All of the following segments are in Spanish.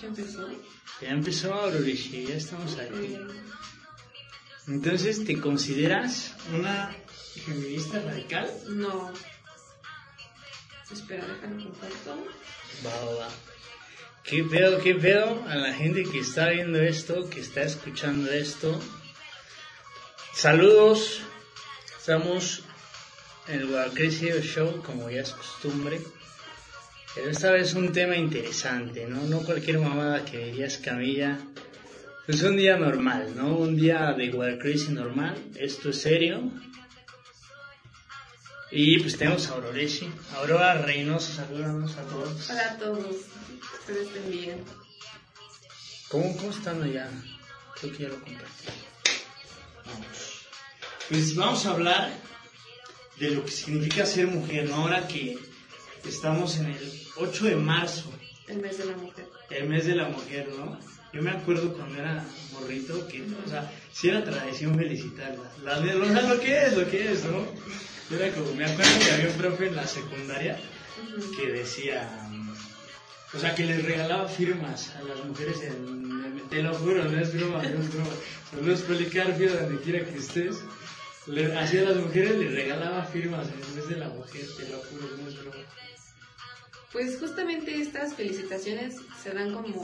Ya empezó. Ya empezó Aurorishi, ya estamos aquí. Entonces, ¿te consideras una feminista radical? No. Espera, déjame comparto. Va, va, va. ¿Qué pedo, qué pedo a la gente que está viendo esto, que está escuchando esto? Saludos. Estamos en el Guadalcrecio Show, como ya es costumbre. Pero esta vez un tema interesante, ¿no? No cualquier mamada que dirías Camilla. Es un día normal, ¿no? Un día de Guadalcrecio normal. Esto es serio. Y pues tenemos a Auroreshi. Aurora Reynoso, saludos a todos. Hola a todos. Espero estén bien. ¿Cómo, cómo están allá? Creo que ya lo compartí. Vamos. Pues vamos a hablar de lo que significa ser mujer, ¿no? Ahora que estamos en el 8 de marzo, El mes de la mujer. el mes de la mujer, ¿no? Yo me acuerdo cuando era morrito que, o sea, sí era tradición felicitarla. La, de- o sea, lo que es, lo que es, ¿no? Era como, me acuerdo que había un profe en la secundaria que decía, o sea, que les regalaba firmas a las mujeres en, te lo juro, no es broma, no es broma, solo es Policarpio, donde quiera que estés, le, hacía a las mujeres les regalaba firmas en vez de la mujer, te lo juro, no es broma. Pues justamente estas felicitaciones se dan como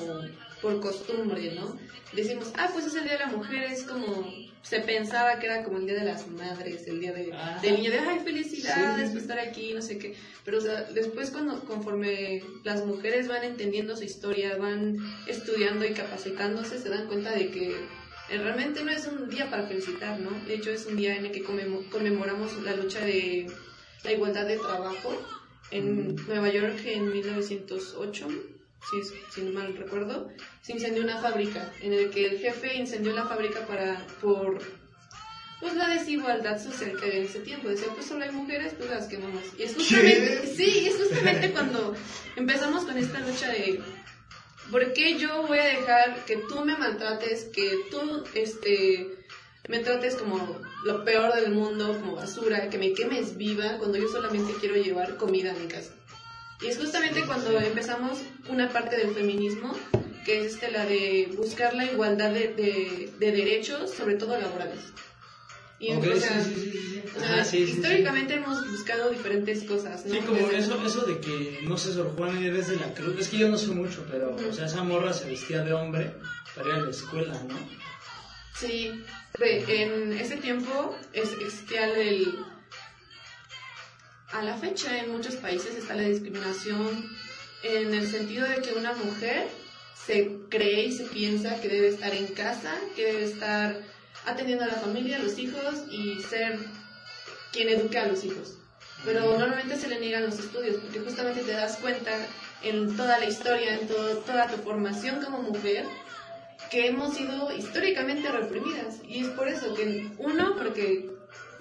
por costumbre, ¿no? Decimos, ah, pues es el Día de la Mujer, es como, se pensaba que era como el Día de las Madres, el Día de, del niño, de, ay, felicidades Sí, por estar aquí, no sé qué. Pero, o sea, después cuando, conforme las mujeres van entendiendo su historia, van estudiando y capacitándose, se dan cuenta de que eh, realmente no es un día para felicitar, ¿no? De hecho, es un día en el que conmemo- conmemoramos la lucha de la igualdad de trabajo en Nueva York en 1908, si, si no mal recuerdo, se incendió una fábrica en el que el jefe incendió la fábrica para por pues la desigualdad social que había en ese tiempo. Decía, pues solo hay mujeres, pues las quemamos. Y es justamente, sí, es justamente cuando empezamos con esta lucha de ¿por qué yo voy a dejar que tú me maltrates, que tú este me trates como lo peor del mundo, como basura, que me quemes viva cuando yo solamente quiero llevar comida a mi casa? Y es justamente cuando empezamos una parte del feminismo, que es este, la de buscar la igualdad de, de- de derechos, sobre todo laborales. Y, Ok, o sí, sea, sí, sí, o sea, Ah, históricamente hemos buscado diferentes cosas, ¿no? Sí, como Desde- eso, eso de que, no sé, Sor Juana Inés de la Cruz, es que yo no sé mucho, pero, o sea, esa morra se vestía de hombre para ir a la escuela, ¿no? Sí, en ese tiempo es- existía el... A la fecha en muchos países está la discriminación en el sentido de que una mujer se cree y se piensa que debe estar en casa, que debe estar atendiendo a la familia, a los hijos y ser quien eduque a los hijos. Pero normalmente se le niegan los estudios porque justamente te das cuenta en toda la historia, en todo- toda tu formación como mujer, que hemos sido históricamente reprimidas. Y es por eso que, uno, porque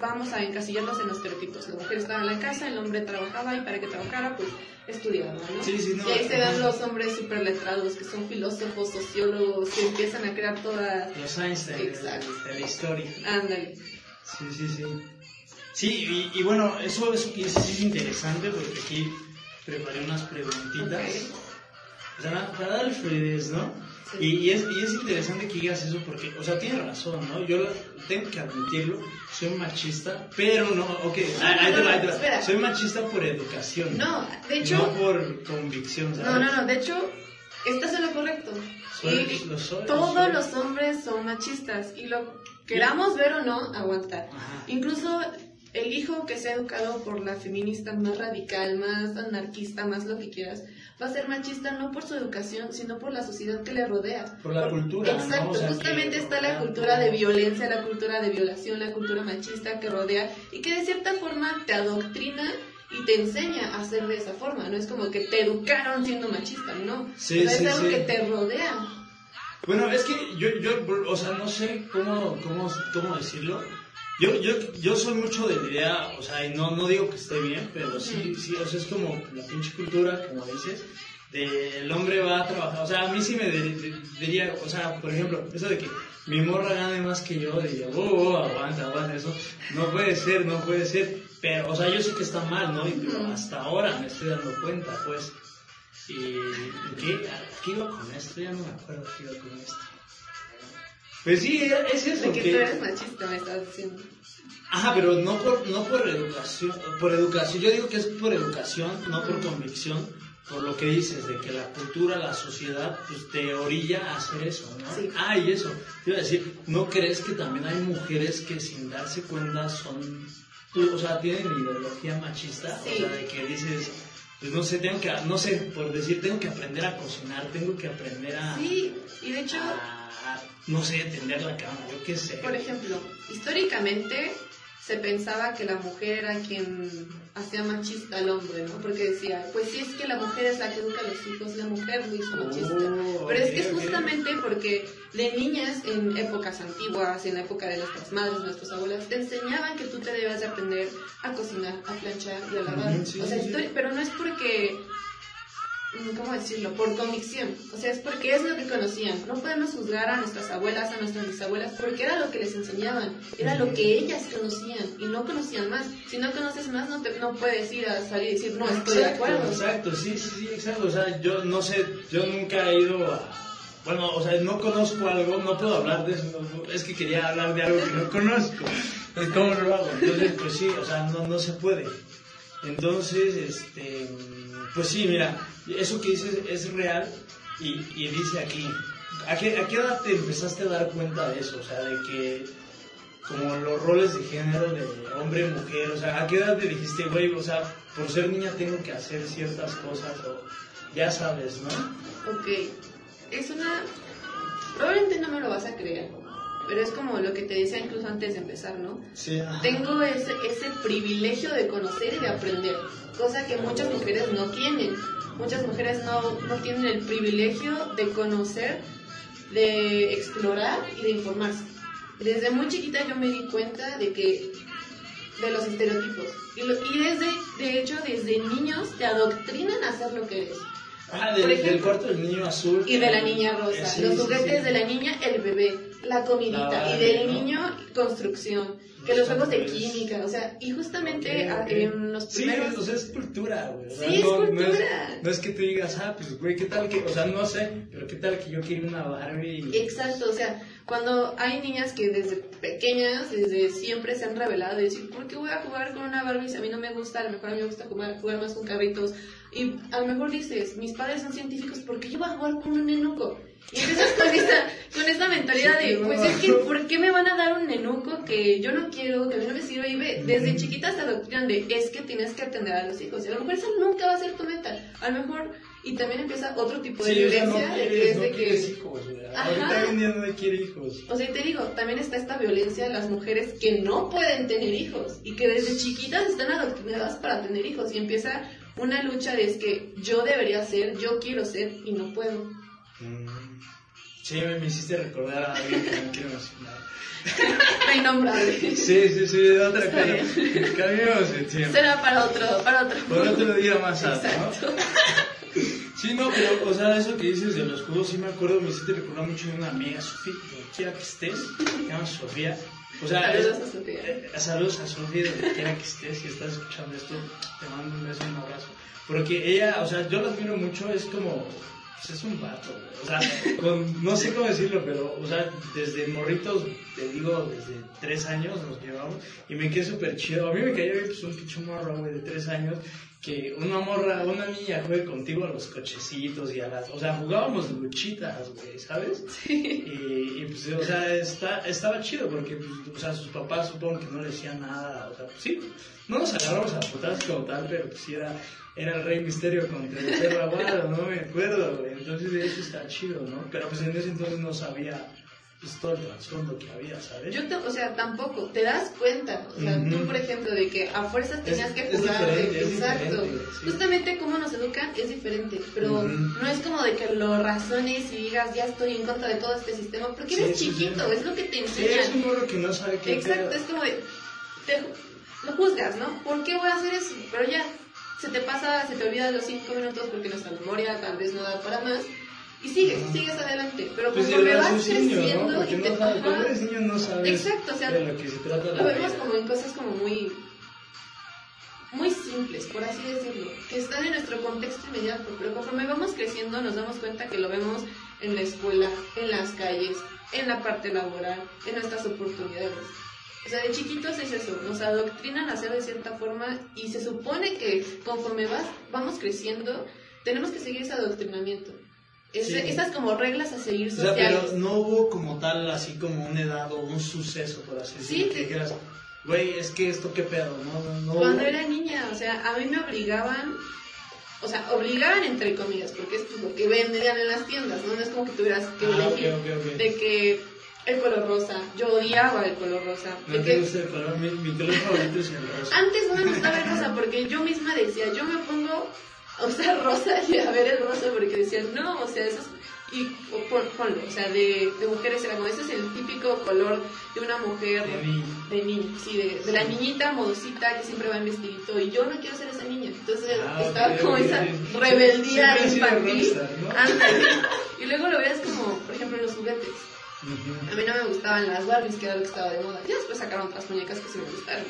vamos a encasillarnos en los estereotipos. La mujer estaba en la casa, el hombre trabajaba y para que trabajara, pues estudiaba, ¿no? Sí, sí, no. y ahí se dan los hombres súper letrados, que son filósofos, sociólogos, que empiezan a crear toda... Los Einstein Exacto. de la historia. Ándale. Sí, sí, sí. Sí, y, y bueno, eso, eso dices es interesante porque aquí preparé unas preguntitas. Ok. O sea, para dar fluidez, ¿no? Sí. Y, y es, y es interesante que digas eso porque, o sea, tienes razón, ¿no? Yo tengo que admitirlo, soy machista, pero no, ok, ahí te va, ahí te va. Espera. Soy machista por educación. No, de hecho... No por convicción, ¿sabes? No, no, no, de hecho, estás en lo correcto. Soy- y lo soy, lo todos soy. los hombres son machistas y lo queramos ver o no, aguantar. Ajá. Incluso el hijo que sea educado por la feminista más radical, más anarquista, más lo que quieras, va a ser machista no por su educación, sino por la sociedad que le rodea. Por la cultura, ¿no? Exacto, O sea, justamente está la cultura de violencia, la cultura de violación, la cultura machista que rodea y que de cierta forma te adoctrina y te enseña a ser de esa forma. No es como que te educaron siendo machista, ¿no? Sí, O sea, sí, es algo sí. que te rodea. Bueno, es que yo, yo, o sea, no sé cómo, cómo, cómo decirlo. Yo, yo, yo soy mucho de la idea, o sea, y no, no digo que esté bien, pero sí, sí, o sea, es como la pinche cultura, como dices, de el hombre va a trabajar, o sea, a mí sí me diría, o sea, por ejemplo, eso de que mi morra gane más que yo, diría, oh, oh, aguanta, aguanta, eso no puede ser, no puede ser, pero, o sea, yo sé que está mal, ¿no? Y, pero hasta ahora me estoy dando cuenta, pues. ¿Y qué, qué iba con esto? Ya no me acuerdo qué iba con esto. Pues sí, es eso. De que, tú eres machista, me estás diciendo. Ajá, pero no por, no por educación, por educación, yo digo que es por educación, no por convicción, por lo que dices, de que la cultura, la sociedad, pues te orilla a hacer eso, ¿no? Sí. Ah, y eso, te iba a decir, ¿no crees que también hay mujeres que sin darse cuenta son, o sea, tienen ideología machista? Sí. O sea, de que dices, pues no sé, tengo que, no sé, por decir, tengo que aprender a cocinar, tengo que aprender a... Sí, y de hecho, a, no sé, tender la cama, yo qué sé. por ejemplo, históricamente se pensaba que la mujer era quien hacía machista al hombre, ¿no? Porque decía, pues si es que la mujer es la que educa a los hijos, la mujer lo hizo machista. Oh, Pero es que es justamente porque de niñas en épocas antiguas, en la época de nuestras madres, nuestras abuelas, te enseñaban que tú te debes de aprender a cocinar, a planchar y a lavar. Sí, o sea, sí, sí. histori- pero no es porque ¿cómo decirlo? Por convicción. O sea, es porque es lo que conocían. No podemos juzgar a nuestras abuelas, a nuestras bisabuelas, porque era lo que les enseñaban, era lo que ellas conocían y no conocían más. Si no conoces más, no, te, no puedes ir a salir y decir, no, estoy de acuerdo. Exacto, sí, sí, sí, exacto. O sea, yo no sé, yo nunca he ido a... Bueno, o sea, no conozco algo, no puedo hablar de eso. es que quería hablar de algo que no conozco. ¿Cómo lo hago? Entonces, pues sí, o sea, no, no se puede. Entonces, este, pues sí, mira, eso que dices es real y, dice aquí, ¿a qué, ¿a qué edad te empezaste a dar cuenta de eso? O sea, de que como los roles de género de hombre mujer, o sea, ¿a qué edad te dijiste, güey, o sea, por ser niña tengo que hacer ciertas cosas o ya sabes, ¿no? Ok, es una... Probablemente no me lo vas a creer, pero es como lo que te decía incluso antes de empezar, ¿no? Sí, ajá. Tengo ese, ese privilegio de conocer y de aprender, cosa que muchas mujeres no tienen. Muchas mujeres no, no tienen el privilegio de conocer, de explorar y de informarse. Desde muy chiquita yo me di cuenta de que de los estereotipos. Y, lo- y desde, de hecho, desde niños te adoctrinan a hacer lo que eres. Ah, del, Por ejemplo, del cuarto del niño azul. Y de la niña rosa. Sí, los juguetes sí. de la niña, el bebé. La comidita. Y del niño, construcción. Que los juegos de química. O sea, y justamente ok. en los Sí, primeros. o sea, es cultura, güey. Sí, es no, No cultura. es, no es que tú digas, ah, pues, güey, ¿qué tal que, o sea, no sé, pero qué tal que yo quiero una Barbie? Exacto, o sea, cuando hay niñas que desde pequeñas, desde siempre se han revelado y decir, ¿por qué voy a jugar con una Barbie si a mí no me gusta? A lo mejor a mí me gusta jugar, jugar más con carritos. Y a lo mejor dices, mis padres son científicos, ¿por qué yo voy a jugar con un nenuco? Y empiezas con esta, con esta mentalidad de, pues es que, ¿por qué me van a dar un nenuco que yo no quiero, que a mí no me sirve? Y ve, desde chiquitas te adoctrinan de, es que tienes que atender a los hijos. Y a lo mejor eso nunca va a ser tu meta. A lo mejor, y también empieza otro tipo de Sí, o sea, no violencia, de que quieres, es no quieres que... hijos. Ahorita hoy día nadie quiere hijos. O sea, y te digo, también está esta violencia de las mujeres que no pueden tener hijos y que desde chiquitas están adoctrinadas para tener hijos y empieza una lucha de es que yo debería ser, yo quiero ser y no puedo. Mm. Sí, me, me hiciste recordar a alguien que no quiero mencionar. No innombrable. Sí, sí, sí, de otra cosa. Cambiamos el tiempo. Será para otro, para otro. Por otro día más alto. ¿no? Sí, no, pero, o sea, eso que dices de los juegos, sí me acuerdo, me hiciste recordar mucho de una amiga, Sofía, donde quiera que estés, se llama Sofía. O sea, Saludos es- a Sofía. eh, saludos a Sofía, donde quiera que estés, si estás escuchando esto, te mando un beso y un abrazo. Porque ella, o sea, yo la admiro mucho, es como, pues es un vato, güey. o sea, con, no sé cómo decirlo, pero, o sea, desde morritos, te digo, desde tres años nos llevamos, y me quedé súper chido. A mí me cayó pues, un pinche morro, güey, de tres años, que una morra, una niña juegue contigo a los cochecitos y a las, o sea, jugábamos luchitas, güey, ¿sabes? Y, y, pues, o sea, está, estaba chido porque, pues, o sea, sus papás supongo que no le decían nada, o sea, pues sí, no nos agarramos a putazos como tal, pero pues sí era, era el rey misterio contra el perro aguado, no me acuerdo, güey, entonces eso está chido, ¿no? Pero pues en ese entonces no sabía, pues todo el trasfondo que había, ¿sabes? Yo, te- o sea, tampoco, te das cuenta, o sea, Ujú. tú, por ejemplo, de que a fuerzas tenías Es- que jugar, exacto. sí. Justamente cómo nos educan es diferente, pero no es como de que lo razones y digas, ya estoy en contra de todo este sistema, porque eres sí, chiquito, es lo que te enseñan. es un morro que no sabe qué Exacto, es como de, te- lo juzgas, ¿no? ¿Por qué voy a hacer eso? Pero ya, se te pasa, se te olvida los cinco minutos porque nuestra memoria tal vez no da para más, y sigues, sigues adelante, pero Pues conforme vas creciendo y te... no sabes, cuando eres niño no sabes Exacto, o sea, de lo que se trata Lo vemos vida. como en cosas como muy muy simples, por así decirlo, que están en nuestro contexto inmediato, pero conforme vamos creciendo nos damos cuenta que lo vemos en la escuela, en las calles, en la parte laboral, en nuestras oportunidades. O sea, de chiquitos es eso, nos adoctrinan a hacer de cierta forma y se supone que conforme vas, vamos creciendo, tenemos que seguir ese adoctrinamiento. Esas como reglas a seguir sociales. O sea, pero no hubo como tal, así como una edad o un suceso, por así decirlo, sí, que dijeras, güey, es que esto qué pedo, ¿no? no Cuando era niña, o sea, a mí me obligaban, o sea, obligaban entre comillas, porque es lo que vendían en las tiendas, ¿no? No es como que tuvieras que ah, elegir de que el color rosa. Yo odiaba el color rosa. El color, mi, mi, color favorito es el rosa. Antes no me gustaba el rosa porque yo misma decía, yo me pongo a usar rosa y a ver el rosa porque decía, no, o sea, eso es... Y ponlo, o sea, de, de mujeres era como, ese es el típico color de una mujer, de, de niña, sí, de, de, la niñita modosita que siempre va en vestidito y yo no quiero ser esa niña. Entonces ah, estaba como esa rebeldía infantil. ¿no? y luego lo veas como, por ejemplo, en los juguetes a mí no me gustaban las Barbies, que era lo que estaba de moda. Ya después sacaron otras muñecas que sí me gustaron.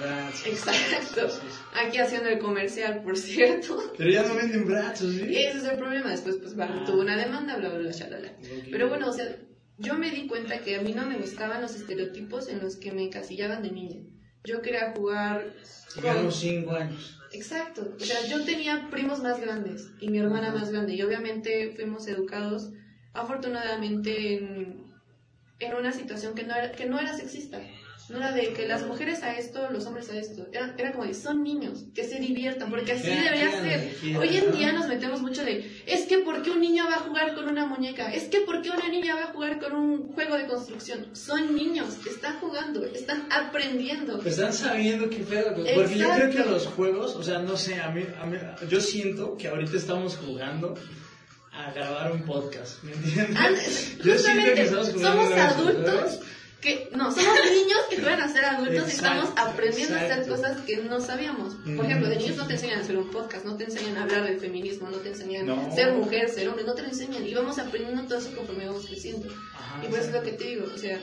Los Exacto. Aquí haciendo el comercial, por cierto. Pero ya no venden brazos, ¿sí? Ese es el problema. Después, pues, Barbie ah. tuvo una demanda, bla, bla, bla, shalala. Pero bueno, o sea, yo me di cuenta que a mí no me gustaban los estereotipos en los que me encasillaban de niña. Yo quería jugar. Digamos, cinco años. Exacto. O sea, yo tenía primos más grandes y mi hermana más grande. Y obviamente fuimos educados afortunadamente en, en una situación que no, era, que no era sexista. No era de que las mujeres a esto, los hombres a esto. Era, era como de, son niños, que se diviertan, porque así debería ser. Hoy en día nos metemos mucho de, es que ¿por qué un niño va a jugar con una muñeca? Es que ¿por qué una niña va a jugar con un juego de construcción? Son niños, están jugando, están aprendiendo. Están sabiendo qué pedo. Porque yo creo que los juegos, o sea, no sé, a mí, a mí, yo siento que ahorita estamos jugando a grabar un podcast, ¿me entiendes? Yo que estamos somos adultos que no, somos niños que van a ser adultos y estamos aprendiendo a hacer cosas que no sabíamos. Por ejemplo, de niños no te enseñan a hacer un podcast, no te enseñan a hablar del feminismo, no te enseñan a ser mujer, ser hombre, no te lo enseñan y vamos aprendiendo todo eso conforme vamos creciendo. y por eso es lo que te digo, o sea,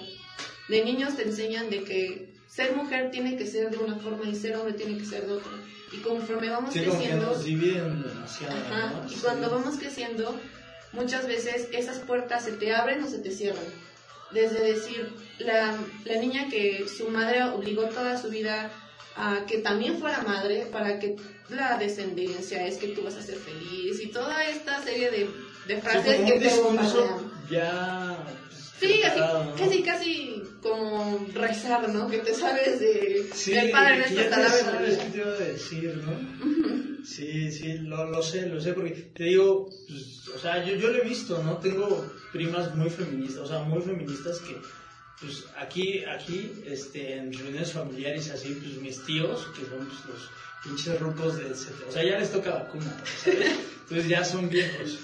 de niños te enseñan de que ser mujer tiene que ser de una forma y ser hombre tiene que ser de otra. Y conforme vamos creciendo... y cuando vamos creciendo, muchas veces esas puertas se te abren o se te cierran. Desde decir, la, la niña que su madre obligó toda su vida a que también fuera madre para que la descendencia es que tú vas a ser feliz y toda esta serie de, de frases que te bombardean. Ya Sí, así, casi, casi como rezar, ¿no? Que te sabes de, sí, del Padre Nuestro hasta la sabes qué te iba a decir, ¿no? Sí, sí, lo, lo, sé, lo sé, porque te digo, pues, o sea, yo, yo lo he visto, ¿no? Tengo primas muy feministas, o sea, muy feministas que, pues, aquí, aquí, este, en reuniones familiares así, pues, mis tíos, que son pues, los pinches rucos del o sea, ya les toca vacuna, ¿sabes? Entonces ya son viejos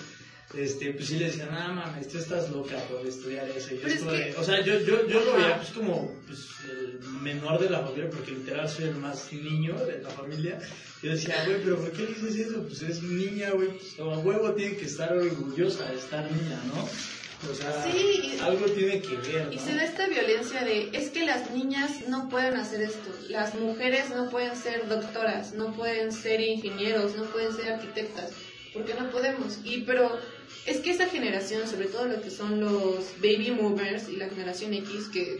este, pues sí le decían, ah, mames, tú estás loca por estudiar eso. Y esto O sea, yo, yo, yo lo veía pues como pues, el menor de la familia, porque literal soy el más niño de la familia. Yo decía, güey, pero ¿por qué dices eso? Pues es niña, güey, pues a huevo tiene que estar orgullosa de estar niña, ¿no? O sea, sí, algo tiene que ver. ¿no? Y se da esta violencia de, es que las niñas no pueden hacer esto, las mujeres no pueden ser doctoras, no pueden ser ingenieros, no pueden ser arquitectas, porque no podemos. Y pero es que esa generación, sobre todo lo que son los baby movers y la generación X, que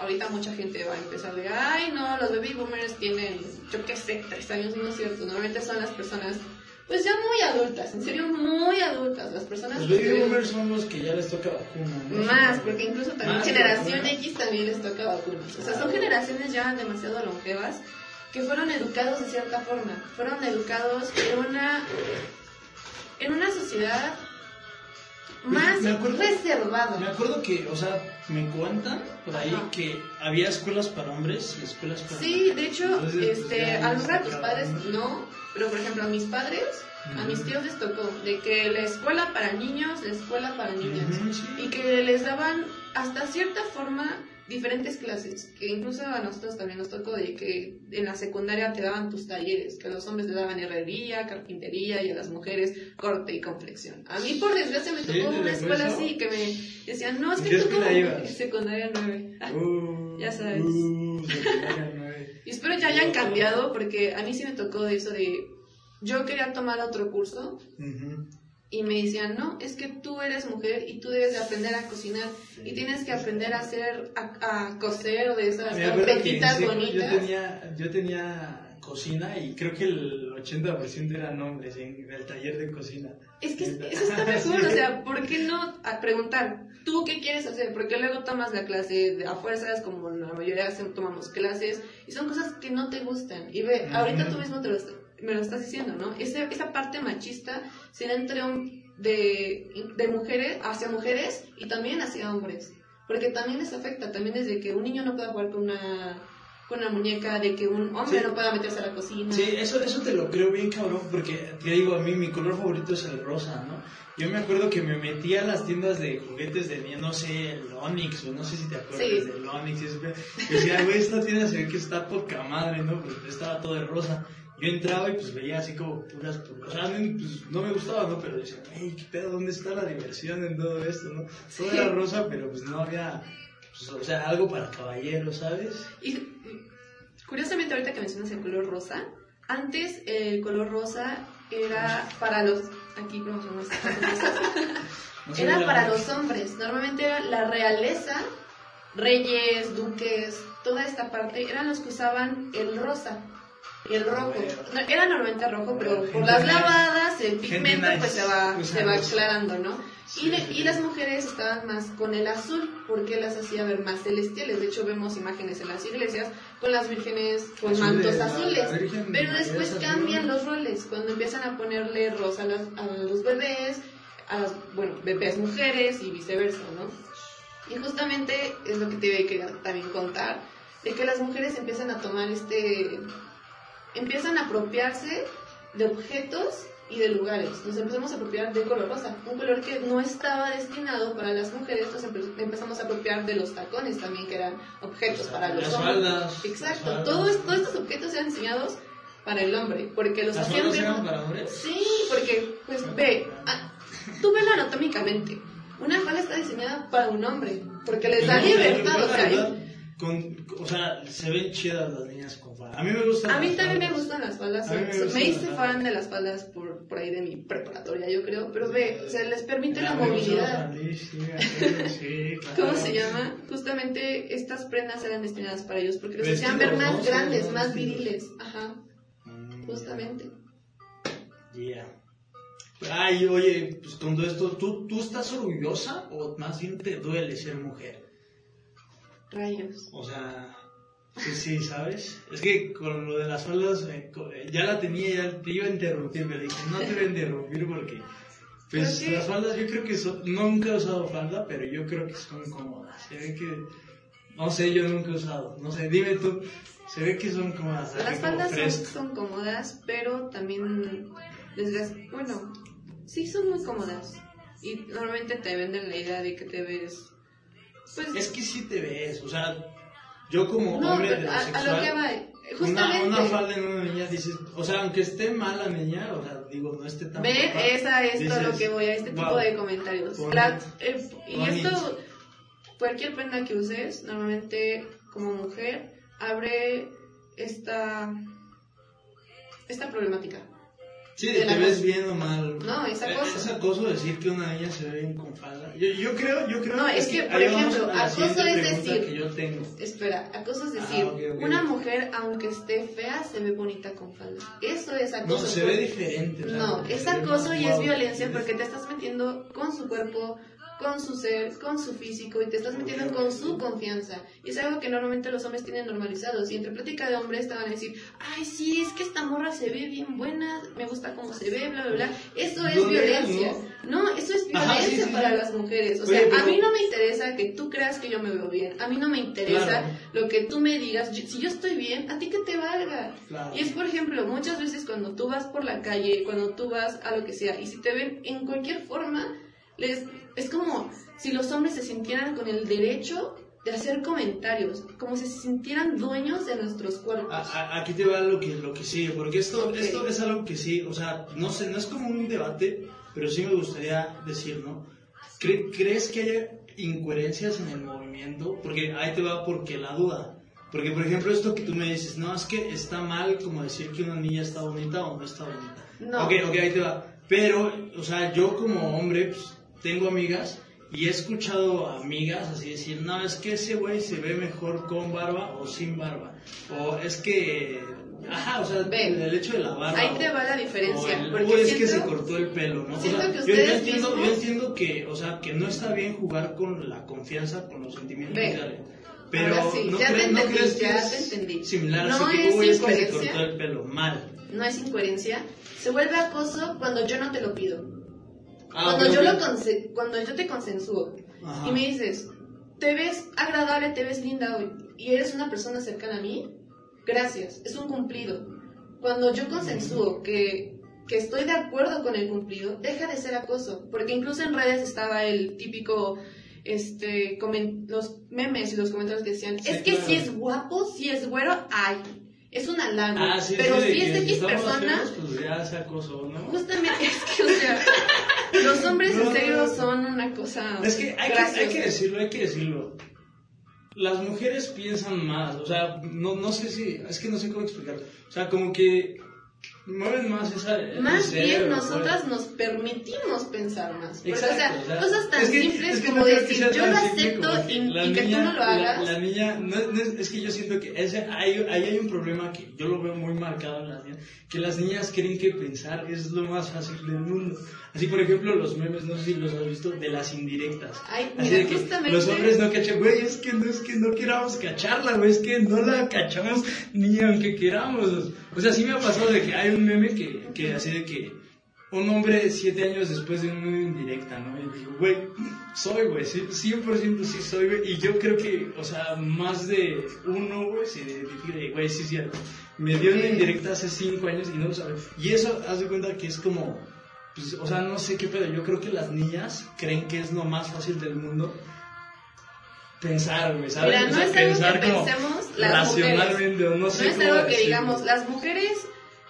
ahorita mucha gente va a empezar de, ay, no, los baby boomers tienen, yo qué sé, tres años, no es cierto, normalmente son las personas, pues ya muy adultas, en serio, muy adultas, las personas... Los baby boomers son los que ya les toca vacuna. Más, porque incluso también generación X también les toca vacunas. O sea, son generaciones ya demasiado longevas que fueron educados de cierta forma, fueron educados en una, en una sociedad más me acuerdo, reservado. Me acuerdo que, o sea, me cuentan por ahí que había escuelas para hombres y escuelas para Sí, de hecho, este, a lo mejor a tus padres no, pero por ejemplo a mis padres, a mis tíos les tocó de que la escuela para niños, la escuela para niñas, y que les daban hasta cierta forma diferentes clases, que incluso a nosotros también nos tocó de que en la secundaria te daban tus talleres, que a los hombres le daban herrería, carpintería y a las mujeres corte y conflexión. A mí por desgracia me tocó una escuela así que me decían, no, es que tú secundaria 9. Uh, ya sabes. Uh, secundaria 9. Y espero ya hayan cambiado porque a mí sí me tocó eso de yo quería tomar otro curso y me decían, no, es que tú eres mujer y tú debes de aprender a cocinar y tienes que aprender a hacer, a, coser o de esas carpetitas bonitas. Yo tenía, yo tenía cocina y creo que el 80% eran hombres en el taller de cocina. Es que eso está mejor, o sea, ¿por qué no a preguntar, tú qué quieres hacer? Porque luego tomas la clase de a fuerzas, como la mayoría tomamos clases, y son cosas que no te gustan. Y ve, ahorita tú mismo te lo, me lo estás diciendo, ¿no? Esa, esa parte machista se entre de, de mujeres hacia mujeres y también hacia hombres. Porque también les afecta, también desde que un niño no pueda jugar con una con una muñeca de que un hombre no pueda meterse a la cocina. Sí, eso, eso te lo creo bien cabrón, porque te digo, a mí mi color favorito es el rosa, ¿no? Yo me acuerdo que me metía a las tiendas de juguetes de, no sé, el Onix, o no sé si te acuerdas del Onix. Y eso, yo decía, güey, esta tienda se ve que está poca madre, ¿no? Pues estaba todo de rosa yo entraba y pues veía así como puras, o sea, pues, no me gustaba, ¿no? Pero decía, hey, qué pedo, ¿dónde está la diversión en todo esto, no? Todo era rosa, pero pues no había, pues, o sea, algo para caballeros, ¿sabes? Y curiosamente ahorita que mencionas el color rosa, antes el color rosa era para los, aquí no era para los hombres, normalmente era la realeza, reyes, duques, toda esta parte, eran los que usaban el rosa y el rojo. era normalmente rojo, pero por las lavadas, el pigmento pues se va, se va aclarando, ¿no? Y, y, las mujeres estaban más con el azul, porque las hacía ver más celestiales. De hecho, vemos imágenes en las iglesias con las vírgenes con mantos azules. Pero después cambian los roles, cuando empiezan a ponerle rosa a, los bebés, a las, bueno, bebés mujeres y viceversa, ¿no? Y justamente es lo que te quería también contar, de que las mujeres empiezan a tomar este empiezan a apropiarse de objetos y de lugares. Nos empezamos a apropiar del color rosa, un color que no estaba destinado para las mujeres, nos empezamos a apropiar de los tacones también, que eran objetos para los hombres. Exacto, todos, estos objetos eran diseñados para el hombre, porque los hacían ver... eran para hombres? Sí, porque, pues ve, ah, tú ves anatómicamente, una falda está diseñada para un hombre, porque les da libertad, o sea... Con, o sea, se ven chidas las niñas con. A mí me gustan. A mí también me gustan las faldas. Me, hice fan de las faldas por, por ahí de mi preparatoria, yo creo. Pero ve, se les permite la, movilidad. ¿Cómo se llama? Justamente estas prendas eran destinadas para ellos porque los hacían ver más grandes, más viriles. Ajá. Mm. Justamente. Yeah. Ay, oye, pues con todo esto, ¿tú, ¿tú estás orgullosa o más bien te duele ser mujer? Rayos. O sea, sí, sí, ¿sabes? Es que con lo de las faldas, eh, ya la tenía, ya te iba a interrumpir, me dije, no te voy a interrumpir porque... Pues las faldas yo creo que son, nunca he usado falda, pero yo creo que son cómodas. Se ve que, no sé, yo nunca he usado, no sé, dime tú, se ve que son cómodas. Las faldas son, son, cómodas, pero también, bueno, sí son muy cómodas. Y normalmente te venden la idea de que te ves pues, es que sí te ves, o sea, yo como hombre heterosexual, a, lo que va, justamente, una, una, falda en una niña dices, o sea, aunque esté mal la niña, o sea, digo, no esté tan Ve, esa es todo lo que voy a este tipo de comentarios. y esto, cualquier prenda que uses, normalmente como mujer, abre esta, esta problemática. Sí, de te ves bien o mal. No, esa cosa. Es acoso decir que una niña se ve bien con falda. Yo, yo creo, yo creo. No, es que, por ejemplo, acoso es decir. Que yo tengo. Espera, acoso es ah, decir, una mujer, aunque esté fea, se ve bonita con falda. Eso es acoso. No, se ve diferente. no, es acoso y es violencia porque te estás metiendo con su cuerpo, con su ser, con su físico y te estás metiendo con su confianza. Y es algo que normalmente los hombres tienen normalizado. Si entre plática de hombres te van a decir, ay, sí, es que esta morra se ve bien buena, me gusta cómo se ve, bla, bla, bla. Eso es violencia. ¿no? eso es violencia para las mujeres. O sea, a mí no me interesa que tú creas que yo me veo bien. A mí no me interesa lo que tú me digas. si yo estoy bien, a ti que te valga. Y es, por ejemplo, muchas veces cuando tú vas por la calle, cuando tú vas a lo que sea, y si te ven en cualquier forma, les, es como si los hombres se sintieran con el derecho de hacer comentarios, como si se sintieran dueños de nuestros cuerpos. aquí te va lo que, lo que sigue, porque esto, esto es algo que sí, o sea, no sé, no es como un debate, pero sí me gustaría decir, ¿no? ¿Crees que haya incoherencias en el movimiento? Porque ahí te va porque la duda. Porque, por ejemplo, esto que tú me dices, no, es que está mal como decir que una niña está bonita o no está bonita. No. Ok, ok, ahí te va. Pero, o sea, yo como hombre, pues, tengo amigas y he escuchado amigas así decir, no, es que ese güey se ve mejor con barba o sin barba. O es que, ajá, o sea, Ven, el hecho de la barba. ahí te va la diferencia, o el- porque o es que se siento- cortó el pelo, ¿no? O siento sea, que yo- yo, entiendo, yo mismos- entiendo que, o sea, que no está bien jugar con la confianza, con los sentimientos alguien. Pero sí, no, crees, no entendí, crees que es similar, No así es es que se cortó el pelo, mal. No es incoherencia. Se vuelve acoso cuando yo no te lo pido. Ah, cuando, yo lo cuando yo te consensúo Ajá. y me dices, te ves agradable, te ves linda hoy y eres una persona cercana a mí, gracias, es un cumplido. Cuando yo consensúo que, que estoy de acuerdo con el cumplido, deja de ser acoso, porque incluso en redes estaba el típico, este, los memes y los comentarios que decían, Sí, es que claro. si es guapo, si es güero, ay, es un halago, Ah, sí, pero sí, si es X persona, feos, pues ya se acosó, ¿no? Justamente, es que, o sea, los hombres No, son una cosa Es que hay, que hay que decirlo, hay que decirlo. Las mujeres piensan más, o sea, no, no sé si, es que no sé cómo explicarlo. O sea, como que mueven más esa... el Más bien, nosotras nos permitimos pensar más. Porque, Exacto, o sea, cosas tan es que- simples es que como no decir, yo lo acepto y, que tú no lo hagas. La, niña, no, no es, es que yo siento que ese, ahí, ahí hay un problema que yo lo veo muy marcado en las niñas, que las niñas creen que pensar es lo más fácil del mundo. Así, por ejemplo, los memes, no sé si los has visto, de las indirectas. Ay, Así mira, de que justamente- los hombres no cachan, güey, es que no es que no queramos cacharla, güey, es que no la cachamos ni aunque queramos. O sea, sí me ha pasado de que hay un meme que, que así de que un hombre siete años después de una indirecta, ¿no? Y digo, güey, soy, güey, sí, 100% sí soy, güey. Y yo creo que, o sea, más de uno, güey, se identifica de, güey, sí es cierto. Me dio una indirecta hace cinco años y no lo sabe. Y eso, haz de cuenta que es como, pues, o sea, no sé qué pedo. Yo creo que las niñas creen que es lo más fácil del mundo pensar, güey, ¿sabes? Mira, O no sea, es algo que pensemos las mujeres. racionalmente o no No es algo que digamos, las mujeres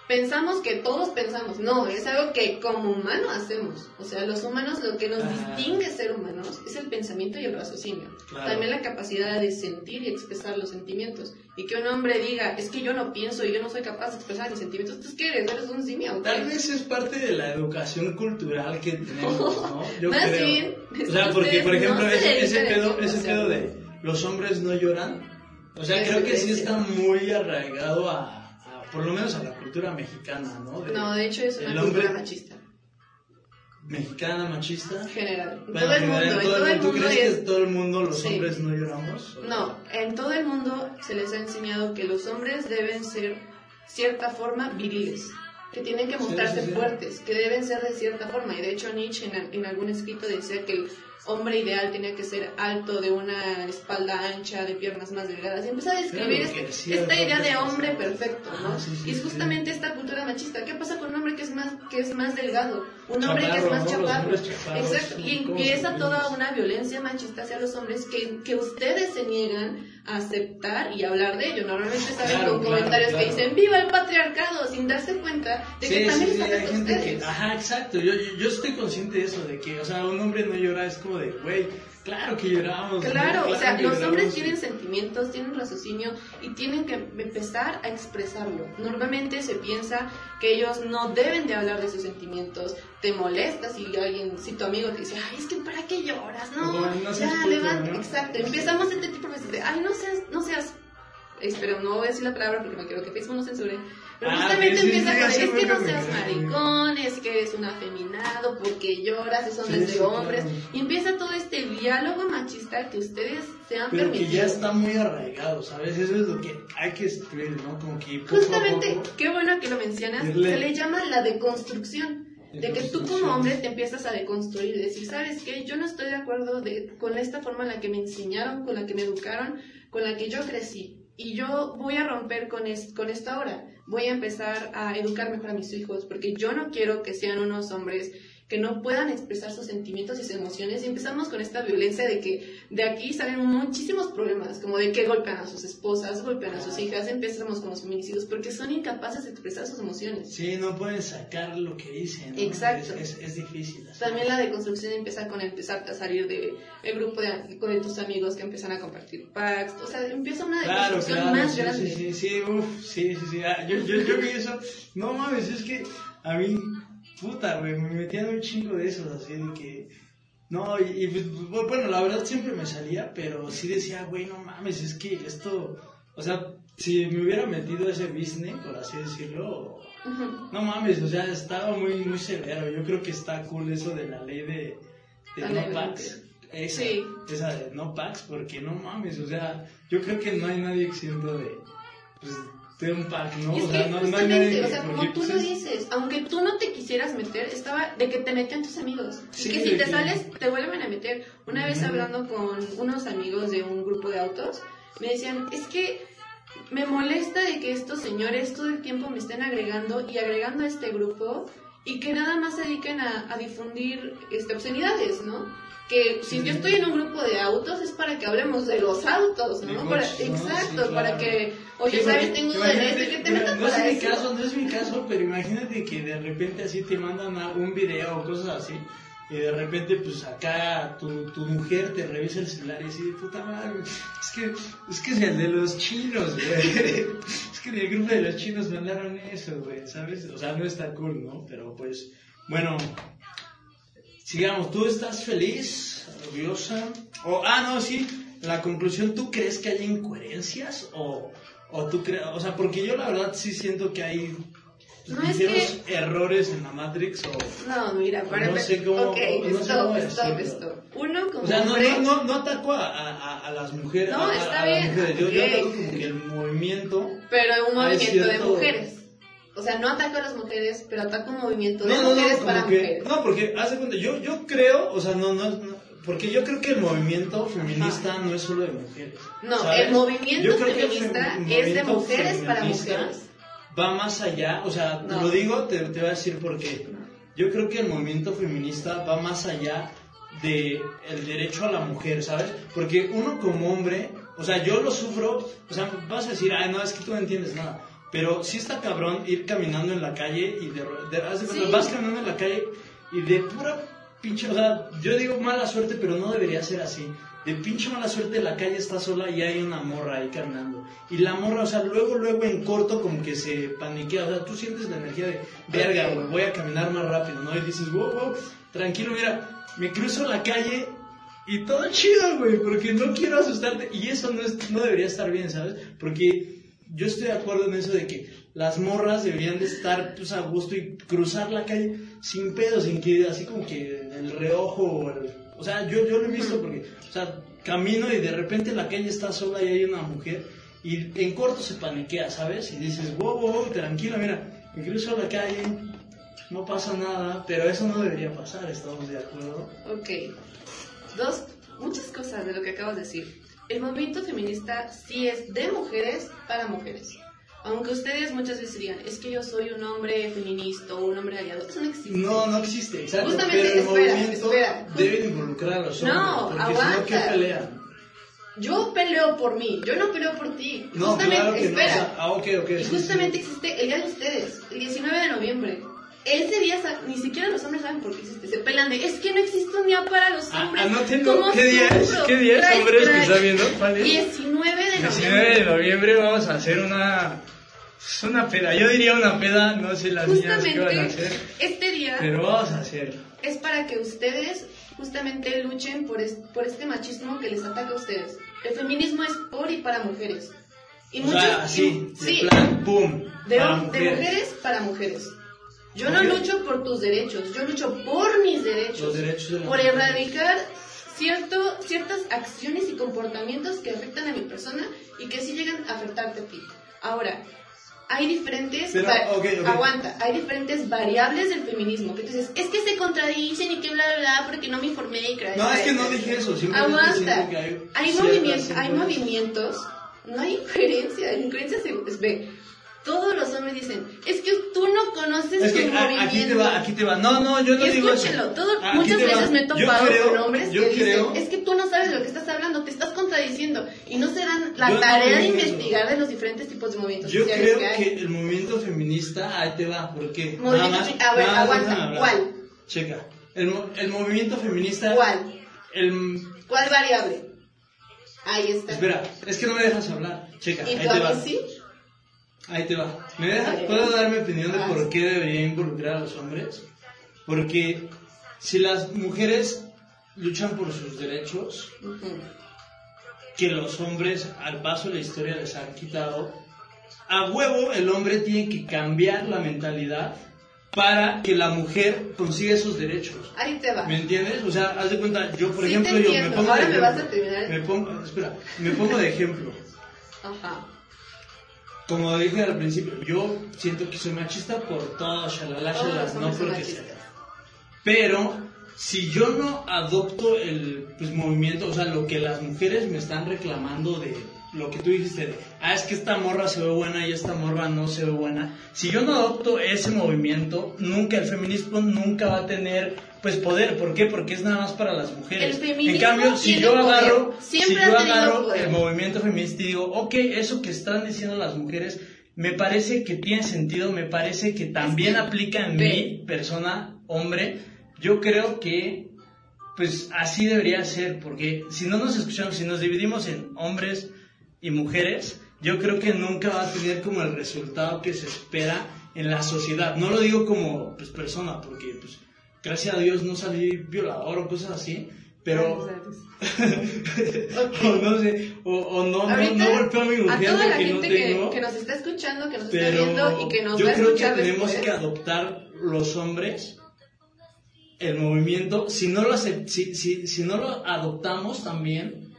pensamos que todos pensamos. No, es algo que como humano hacemos. O sea, los humanos lo que nos Ajá. distingue ser humanos es el pensamiento y el raciocinio. Claro. También la capacidad de sentir y expresar los sentimientos. Y que un hombre diga, es que yo no pienso y yo no soy capaz de expresar mis sentimientos. ¿Tú qué eres? ¿Eres un simio? Tal vez es parte de la educación cultural que tenemos, ¿no? Yo Más creo. bien, o sea, porque, por ejemplo, no se ese, ese pedo, ese pedo de los hombres no lloran, o sea, creo que sí está muy arraigado a- por lo menos a la cultura mexicana, ¿no? De- No, de hecho es una cultura machista. mexicana, machista. En general. En Bueno, todo el mundo. En todo el ¿Tú mundo crees que en todo el mundo los Sí. hombres no lloramos? No, en todo el mundo se les ha enseñado que los hombres deben ser cierta forma viriles, que tienen que mostrarse sí, sí. fuertes, que deben ser de cierta forma. Y de hecho Nietzsche en, en algún escrito decía que el hombre ideal tenía que ser alto, de una espalda ancha, de piernas más delgadas. Y empezó a describir Claro, este- sí, esta idea de hombre perfecto, ¿no? Ah, sí, sí, y es justamente esta cultura machista. ¿Qué pasa con un hombre que es más, que es más delgado? Un hombre que es más ¿no? Chaparro. Exacto. Y empieza toda una violencia machista hacia los hombres que, que ustedes se niegan a aceptar y hablar de ello. Normalmente salen Claro, con claro, comentarios que dicen ¡Viva el patriarcado! sin darse cuenta de que también sí, hay gente ustedes. que, ajá, exacto, yo, yo, yo estoy consciente de eso, de que, o sea, un hombre no llora, es como de, güey, claro que lloramos. ¿no? Claro, o sea, los hombres tienen sentimientos, tienen raciocinio y tienen que empezar a expresarlo. Normalmente se piensa que ellos no deben de hablar de sus sentimientos. Te molesta si alguien, si tu amigo te dice, ay, es que ¿para qué lloras? No, no ya, levanta. ¿no? Exacto, empezamos este tipo de de, ay, no seas, no seas, espero, no voy a decir la palabra porque no quiero que Facebook nos censure. Pero Ah, justamente sí, empieza sí, con, es que no que seas maricón, es que eres un afeminado, porque lloras, eso no Sí, es de sí, hombres. claro. Y empieza todo este diálogo machista que ustedes se han Pero que permitido. ya está muy arraigado, ¿sabes? Eso es lo que hay que destruir, ¿no? Como que poco a Justamente, poco- qué bueno que lo mencionas, se le llama la deconstrucción. De que tú como hombre te empiezas a deconstruir y decir, ¿sabes qué? Yo no estoy de acuerdo de, con esta forma en la que me enseñaron, con la que me educaron, con la que yo crecí. Y yo voy a romper con, es- con esto ahora. Voy a empezar a educar mejor a mis hijos porque yo no quiero que sean unos hombres que no puedan expresar sus sentimientos y sus emociones y empezamos con esta violencia de que de aquí salen muchísimos problemas, como de que golpean a sus esposas, golpean a sus hijas, empezamos con los feminicidios porque son incapaces de expresar sus emociones. Sí, no pueden sacar lo que dicen. ¿no? Exacto. Es, es, es difícil. así. También la deconstrucción empieza con empezar a salir de el grupo de, de tus amigos que empiezan a compartir packs, o sea, empieza una Claro, deconstrucción claro, más sí, grande. sí, sí, sí, sí, sí, sí. Ah, yo, yo, yo vi eso. No mames, es que a mí, puta, güey, me metían un chingo de esos, así de que. No, y, y, pues, bueno, la verdad siempre me salía, pero sí decía, güey, no mames, es que esto. O sea, si me hubiera metido ese business, por así decirlo, no mames, o sea, estaba muy, muy severo. Yo creo que está cool eso de la ley de, de La no ley packs. Esa, Sí. esa de no packs, porque no mames, o sea, yo creo que no hay nadie exento de, pues, de un pack, ¿no? Y es o sea, que no, justamente, o sea, como tú pues, lo es- dices, aunque tú no te quisieras meter, estaba de que te metían tus amigos. Sí, y que si te que- sales, te vuelven a meter. Una vez Ujú. hablando con unos amigos de un grupo de autos, me decían, es que me molesta de que estos señores todo el tiempo me estén agregando y agregando a este grupo y que nada más se dediquen a, a difundir este, obscenidades, ¿no? Que si yo estoy en un grupo de autos es para que hablemos de los autos, ¿no? Para- exacto, Sí, para claro. que, oye, ¿sabes? Tengo esto, que te metas no es mi caso, no es mi caso, pero imagínate que de repente así te mandan a un video o cosas así. Y de repente, pues acá tu, tu mujer te revisa el celular y dice, puta madre, es que, es que es el de los chinos, güey. Es que en el grupo de los chinos mandaron eso, güey, ¿sabes? O sea, no está cool, ¿no? Pero pues, bueno, sigamos. ¿Tú estás feliz, orgullosa? O, ah, no, sí, la conclusión, ¿tú crees que hay incoherencias? O, o tú crees, o sea, porque yo la verdad sí siento que hay No, es que- errores en la Matrix o... No, mira, para No sé cómo- Ok, no stop. Uno como O sea, no, hombre... no, no, no ataco a, a, a las mujeres. No, a, está bien, mujeres. Yo, ataco como que el movimiento. Pero un movimiento de mujeres. O sea, no ataco a las mujeres, pero ataco un movimiento de No, no, mujeres no, para que, mujeres. no, porque, haz de cuenta, yo, yo creo, o sea, no, no, porque yo creo que el movimiento feminista no es solo de mujeres. No, ¿sabes? el movimiento el feminista fem- es de mujeres para mujeres. Va más allá, o sea, te No. lo digo, te, te voy a decir por qué. Yo creo que el movimiento feminista va más allá de el derecho a la mujer, ¿sabes? Porque uno como hombre, o sea, yo lo sufro, o sea, vas a decir, ay, no, es que tú no entiendes nada. Pero sí está cabrón ir caminando en la calle y de, de- de Sí. vas caminando en la calle y de pura pinche, o sea, yo digo mala suerte, pero no debería ser así. De pinche mala suerte la calle está sola y hay una morra ahí caminando. Y la morra, o sea, luego, luego en corto como que se paniquea. O sea, tú sientes la energía de, verga, güey, voy a caminar más rápido, ¿no? Y dices, wow, wow, tranquilo, mira, me cruzo la calle y todo chido, güey, porque no quiero asustarte. Y eso no, es, no debería estar bien, ¿sabes? Porque yo estoy de acuerdo en eso de que las morras deberían de estar pues, a gusto y cruzar la calle sin pedo, sin que así como que el reojo o el- O sea, yo, yo lo he visto porque, o sea, camino y de repente la calle está sola y hay una mujer y en corto se paniquea, ¿sabes? Y dices, wow, wow, wow, tranquilo, mira, me cruzo la calle, no pasa nada, pero eso no debería pasar, ¿estamos de acuerdo? Ok. Dos, muchas cosas de lo que acabas de decir. El movimiento feminista sí es de mujeres para mujeres. Aunque ustedes muchas veces digan, es que yo soy un hombre feminista o un hombre aliado, eso no existe. No, no existe, exacto. Justamente, pero el espera, movimiento espera. debe de involucrar a los hombres. No, porque si no, ¿qué aguanta. pelean? Yo peleo por mí, yo no peleo por ti. No, justamente, claro que espera. no. o sea, ah, ok, ok. Y sí, justamente sí. existe el día de ustedes, el 19 de noviembre. Ese día ni siquiera los hombres saben por qué existe. Se pelan de, es que no existe un día para los Ah, hombres. anótenlo. ¿Cómo ¿Qué día es? ¿Qué día es, hombres, que trae. está viendo? ¿Cuál es? 19 de 19 noviembre. de noviembre vamos a hacer una. Es una peda. Yo diría una peda, no sé las niñas qué van a Justamente hacer. este día Pero vamos a hacer. es para que ustedes justamente luchen por, es- por este machismo que les ataca a ustedes. El feminismo es por y para mujeres. Y o muchos, sea, así, y- de sí, plan, pum. de, para de mujeres. para mujeres. Yo no lucho por tus derechos, yo lucho por mis derechos. Los derechos de por erradicar cierto, ciertas acciones y comportamientos que afectan a mi persona y que sí llegan a afectarte a ti. Ahora, hay diferentes... Pero, va- ok, ok. Aguanta, hay diferentes variables del feminismo. Que dices, es que se contradicen y que bla, bla, bla, porque no me informé y creé. No, es que no dije eso. Aguanta. que hay. Hay, movimientos, hay movimientos, no hay incoherencia, incoherencia se ve. Todos los hombres dicen, es que tú no conoces Es tu que a- movimiento. aquí te va, aquí te va. No, no, yo no y digo eso. escúchenlo, todo- muchas veces me he topado creo- con hombres dicen, es que tú no sabes de lo que estás hablando, te estás contradiciendo y no se dan la no tarea de eso. investigar de los diferentes tipos de movimientos Yo sociales creo que hay. que el movimiento feminista, ahí te va, ¿por qué? Movimiento Nada más- a ver, nada aguanta. ¿cuál? Checa. El, el movimiento feminista. ¿Cuál? El, ¿Cuál variable? Ahí está. espera, es que no me dejas hablar. Checa, ¿Y ahí tú te a va. mí sí? Ahí te va. ¿Me dejas? ¿Puedo dar mi opinión de Ah, por qué debería involucrar a los hombres? Porque si las mujeres luchan por sus derechos, que los hombres al paso de la historia les han quitado, a huevo el hombre tiene que cambiar la mentalidad para que la mujer consiga esos derechos. Ahí te va. ¿Me entiendes? O sea, haz de cuenta, yo por Sí, ejemplo, yo me pongo Ahora de me vas ejemplo. a terminar. Me pongo, espera, me pongo de ejemplo. Ajá. Como dije al principio, yo siento que soy machista por todo, shalala, shalala, no porque sea. Pero si yo no adopto el pues, movimiento, o sea, lo que las mujeres me están reclamando de lo que tú dijiste, de, ah, es que esta morra se ve buena y esta morra no se ve buena. Si yo no adopto ese movimiento, nunca, el feminismo nunca va a tener pues poder. ¿Por qué? Porque es nada más para las mujeres. El en cambio, si yo agarro, si yo agarro el movimiento feminista y digo, ok, eso que están diciendo las mujeres, me parece que tiene sentido, me parece que también que, aplica en ve. mí, persona, hombre, yo creo que pues así debería ser, porque si no nos escuchamos, si nos dividimos en hombres y mujeres, yo creo que nunca va a tener como el resultado que se espera en la sociedad. No lo digo como pues persona, porque pues gracias a Dios no salí violador o cosas así, pero o no sé, o, o no, no, Ahorita, no golpeo a mi mujer toda la no gente que, nos está escuchando, que nos está viendo y que nos yo va a creo que tenemos después, que adoptar los hombres el movimiento. Si no lo, si, si, si no lo adoptamos también,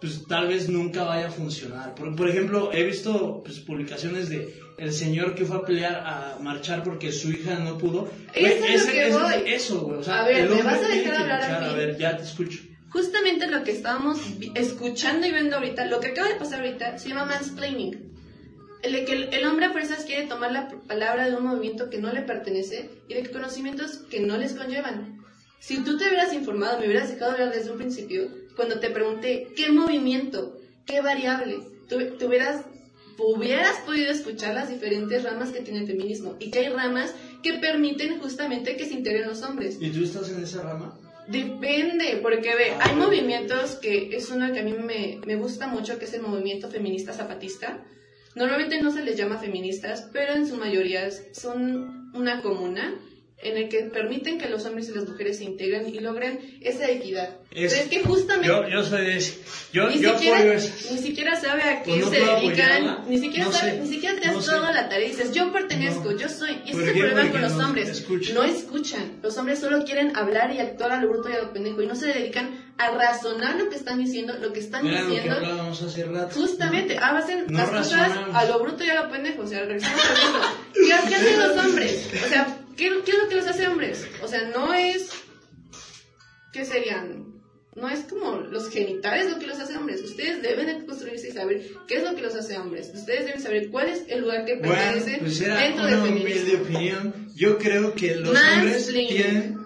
pues tal vez nunca vaya a funcionar. Por, por ejemplo, he visto pues, publicaciones de el señor que fue a pelear, a marchar porque su hija no pudo. Eso es lo que voy. eso, güey. O sea, A ver, ¿me vas a dejar hablar a mí? A ver, ya te escucho. Justamente lo que estábamos escuchando y viendo ahorita, lo que acaba de pasar ahorita, se llama mansplaining. El que el, el hombre a fuerzas quiere tomar la palabra de un movimiento que no le pertenece y de conocimientos que no les conllevan. Si tú te hubieras informado, me hubieras dejado hablar desde un principio, cuando te pregunté qué movimiento, qué variable, tú, tú hubieras, hubieras podido escuchar las diferentes ramas que tiene el feminismo y que hay ramas que permiten justamente que se integren los hombres. ¿Y tú estás en esa rama? Depende, porque ve, hay movimientos que es uno que a mí me, me gusta mucho, que es el movimiento feminista zapatista. Normalmente no se les llama feministas, pero en su mayoría son una comuna en el que permiten que los hombres y las mujeres se integren y logren esa equidad. Es- Pero es que justamente Yo, yo soy de ese. Yo, ni, yo siquiera, ni siquiera sabe a qué Pues no se dedican, apoyarla. ni siquiera No sabe, sé. ni siquiera te No sé. toda la tarea y dices, yo pertenezco, yo soy. Y ese ¿Por es el problema con los no hombres. escuchan. No escuchan. Los hombres solo quieren hablar y actuar a lo bruto y a lo pendejo y no se dedican a razonar lo que están diciendo, lo que están Era lo que diciendo. hablábamos hace rato. Justamente, ah, hacen las cosas razonamos. a lo bruto y a lo pendejo. O sea, regresamos punto. ¿Qué, qué hacen los hombres? O sea, ¿qué, ¿qué es lo que los hace hombres? O sea, no es. ¿Qué serían? No es como los genitales lo que los hace hombres. Ustedes deben de construirse y saber qué es lo que los hace hombres. Ustedes deben saber cuál es el lugar que Bueno, pertenece pues era dentro una humilde opinión. Yo creo que los hombres tienen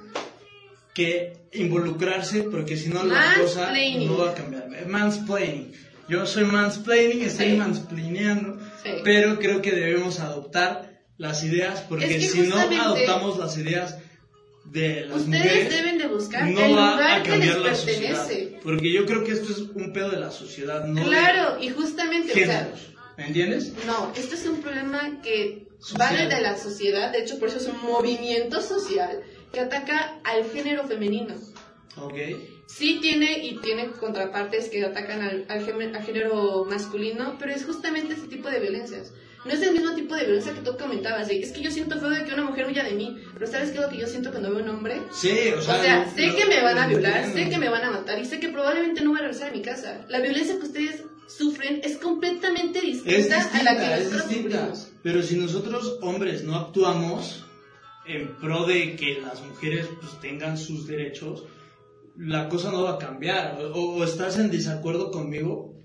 que involucrarse porque si no la cosa no va a cambiar. Mansplaining. Yo soy mansplaining, estoy Sí. mansplaineando, Sí. pero creo que debemos adoptar las ideas porque Es que si no adoptamos las ideas de las Ustedes mujeres deben de buscar no el va lugar a que les sociedad. pertenece. Porque yo creo que esto es un pedo de la sociedad, no Claro, y justamente, o sea, géneros. ¿Me entiendes? No, esto es un problema que Social. va desde la sociedad, de hecho por eso es un movimiento social que ataca al género femenino. Ok. Sí tiene y tiene contrapartes que atacan al, al género masculino, pero es justamente ese tipo de violencias. No es el mismo tipo de violencia que tú comentabas, de, es que yo siento feo de que una mujer huya de mí, pero ¿sabes qué es lo que yo siento cuando veo un hombre? Sí, o O sea, sea, lo- sé lo- que me van a violar, entiendo. sé que me van a matar y sé que probablemente no voy a regresar a mi casa. La violencia que ustedes sufren es completamente distinta, Es a la distinta, que nosotros distinta. sufrimos. Pero si nosotros hombres no actuamos en pro de que las mujeres pues, tengan sus derechos, la cosa no va a cambiar. O, o estás en desacuerdo conmigo.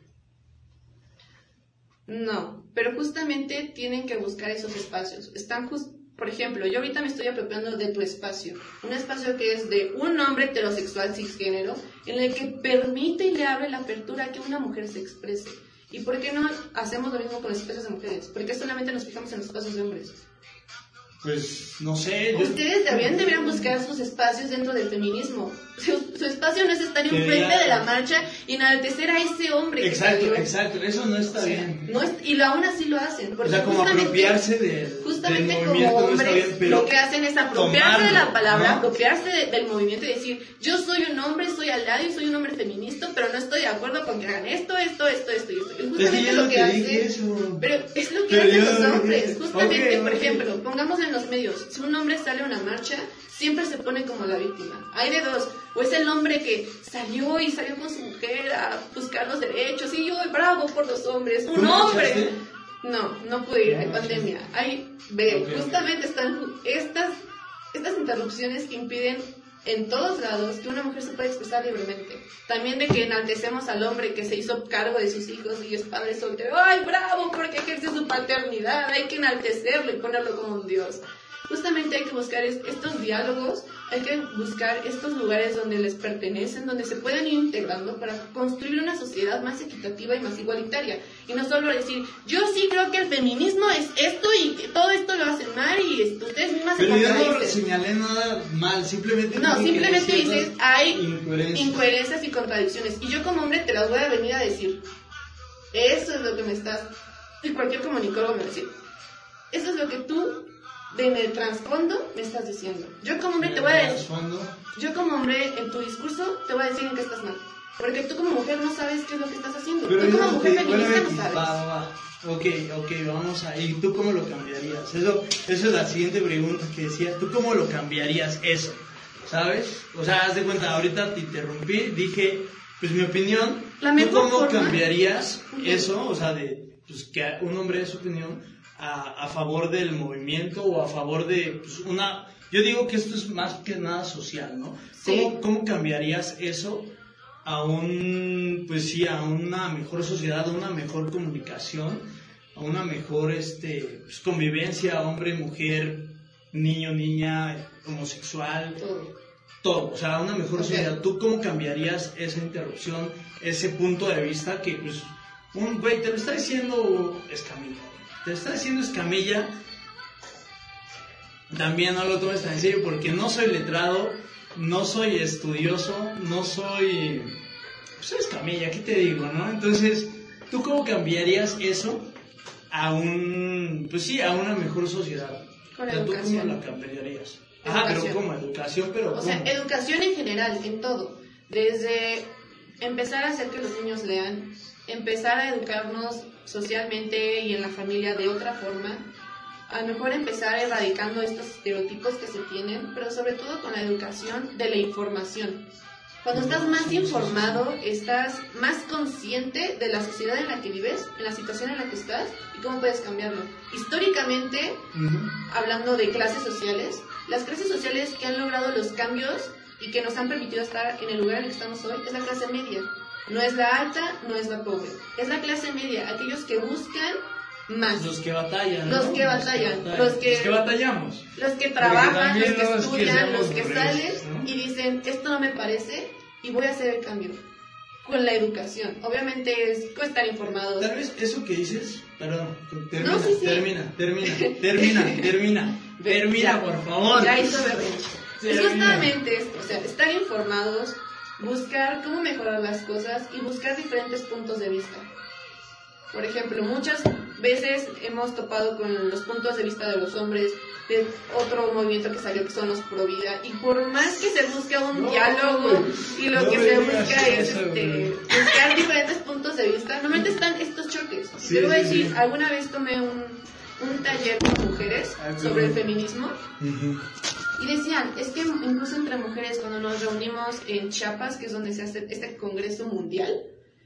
No, pero justamente tienen que buscar esos espacios. Están por ejemplo, yo ahorita me estoy apropiando de tu espacio, un espacio que es de un hombre heterosexual cisgénero, en el que permite y le abre la apertura a que una mujer se exprese. ¿Y por qué no hacemos lo mismo con los espacios de mujeres? ¿Por qué solamente nos fijamos en los espacios de hombres? Pues no sé. yo- Ustedes también deberían buscar sus espacios dentro del feminismo. Su, su espacio no es estar enfrente de la marcha y enaltecer a ese hombre que Exacto, salió. exacto, eso no está O sea, bien. no es- y lo, aún así lo hacen. O sea, como justamente- apropiarse del, Justamente del como movimiento no hombres, bien, pero lo que hacen es apropiarse de la tomarlo, palabra, ¿no? apropiarse de- del movimiento y decir, yo soy un hombre, soy aliado y soy un hombre feminista, pero no estoy de acuerdo con que hagan esto, esto, esto, esto y esto. Y Es que justamente lo que hacen... Pero es lo que Pero hacen los hombres. Justamente, Ok, por ok. ejemplo, pongamos en los medios, si un hombre sale a una marcha, siempre se pone como la víctima. Hay de dos. O es el hombre que salió y salió con su mujer a buscar los derechos y yo, bravo por los hombres. ¿Tú Un hombre. marchaste? No, no pude ir, hay pandemia. Hay, ve, justamente están estas, estas interrupciones que impiden en todos lados que una mujer se pueda expresar libremente. También de que enaltecemos al hombre que se hizo cargo de sus hijos y es padre soltero. ¡Ay, bravo! Porque ejerce su paternidad. Hay que enaltecerlo y ponerlo como un dios. Justamente hay que buscar es- estos diálogos, hay que buscar estos lugares donde les pertenecen, donde se puedan ir integrando para construir una sociedad más equitativa y más igualitaria. Y no solo decir, yo sí creo que el feminismo es esto y que todo esto lo hacen mal y esto- ustedes mismas se Pero yo no señalé nada mal, simplemente No, simplemente dices, hay incoherencias. incoherencias y contradicciones. Y yo como hombre te las voy a venir a decir. Eso es lo que me estás... Y cualquier comunicólogo me va a decir. Eso es lo que tú, de en el trasfondo, me estás diciendo. Yo como hombre te voy a decir... Yo como hombre, en tu discurso, te voy a decir en qué estás mal. Porque tú como mujer no sabes qué es lo que estás haciendo. Pero tú como no mujer bueno, feminista no sabes. va, va. Ok, ok, vamos a... ¿Y tú cómo lo cambiarías? Eso, eso es la siguiente pregunta que decía. ¿Tú cómo lo cambiarías eso? ¿Sabes? O sea, haz de cuenta, ahorita te interrumpí, dije, pues mi opinión. La ¿Tú cómo forma- cambiarías eso? O sea, de pues, que un hombre dé su opinión a, a favor del movimiento o a favor de pues, una... Yo digo que esto es más que nada social, ¿no? Sí. ¿Cómo, ¿Cómo cambiarías eso a un, pues sí, a una mejor sociedad, a una mejor comunicación, a una mejor este, pues, convivencia, hombre, mujer, niño, niña, homosexual, Todo. todo, o sea, a una mejor sociedad. ¿Tú cómo cambiarías esa interrupción, ese punto de vista que, pues, un güey te lo está diciendo Escamilla, te está diciendo Escamilla, también no lo tomes tan en serio porque no soy letrado, no soy estudioso, no soy... Pues soy Escamilla, ¿qué te digo, no? Entonces, ¿tú cómo cambiarías eso a un... Pues sí, a una mejor sociedad? Con O sea, ¿Tú cómo educación. la cambiarías? Ajá, pero Educación. ¿cómo? Educación, pero O sea, ¿cómo? educación en general, en todo. Desde empezar a hacer que los niños lean, empezar a educarnos socialmente y en la familia de otra forma, a lo mejor empezar erradicando estos estereotipos que se tienen, pero sobre todo con la educación de la información. Cuando estás más informado, estás más consciente de la sociedad en la que vives, en la situación en la que estás y cómo puedes cambiarlo. Históricamente, Ujú. hablando de clases sociales, las clases sociales que han logrado los cambios y que nos han permitido estar en el lugar en el que estamos hoy es la clase media. No es la alta, no es la pobre. Es la clase media, aquellos que buscan más. Los que batallan. Los ¿no? que batallan, los que- batallamos. Los que trabajan, los que no es que estudian, seamos los que salen ¿no? y dicen, esto no me parece y voy a hacer el cambio. Con la educación. Obviamente es estar informados. Tal vez eso que dices, perdón, termina, No, sí, sí. termina, termina, termina, termina, termina, por favor. Ya hizo berrinche. Es justamente esto, o sea, estar informados, buscar cómo mejorar las cosas y buscar diferentes puntos de vista. Por ejemplo, muchas veces hemos topado con los puntos de vista de los hombres, de otro movimiento que salió que son los pro vida, y por más que se busca un No, diálogo y lo No que se busca es eso, este, buscar diferentes puntos de vista, normalmente están estos choques. Sí, voy a decir, sí. alguna vez tomé un, un taller con mujeres sobre el feminismo. Y decían, es que incluso entre mujeres cuando nos reunimos en Chiapas, que es donde se hace este congreso mundial,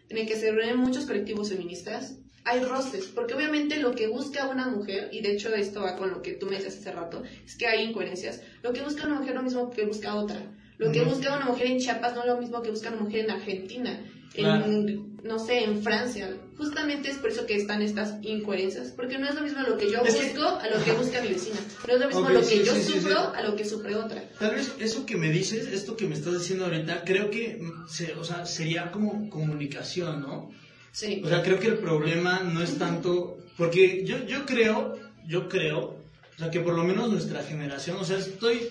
en el que se reúnen muchos colectivos feministas, hay roces, porque obviamente lo que busca una mujer, y de hecho esto va con lo que tú me decías hace rato, es que hay incoherencias, lo que busca una mujer es lo mismo que busca otra. Lo que busca una mujer en Chiapas no es lo mismo que busca una mujer en Argentina, Claro. en, no sé, en Francia. Justamente es por eso que están estas incoherencias, porque no es lo mismo lo que yo Es que- busco a lo que busca mi vecina. No es lo mismo Ok, lo que sí, yo sí, sufro sí. a lo que sufre otra. Tal vez eso que me dices, esto que me estás diciendo ahorita, creo que se- o sea, sería como comunicación, ¿no? Sí. O sea, creo que el problema no es tanto, porque yo, yo creo, yo creo, o sea, que por lo menos nuestra generación, o sea, estoy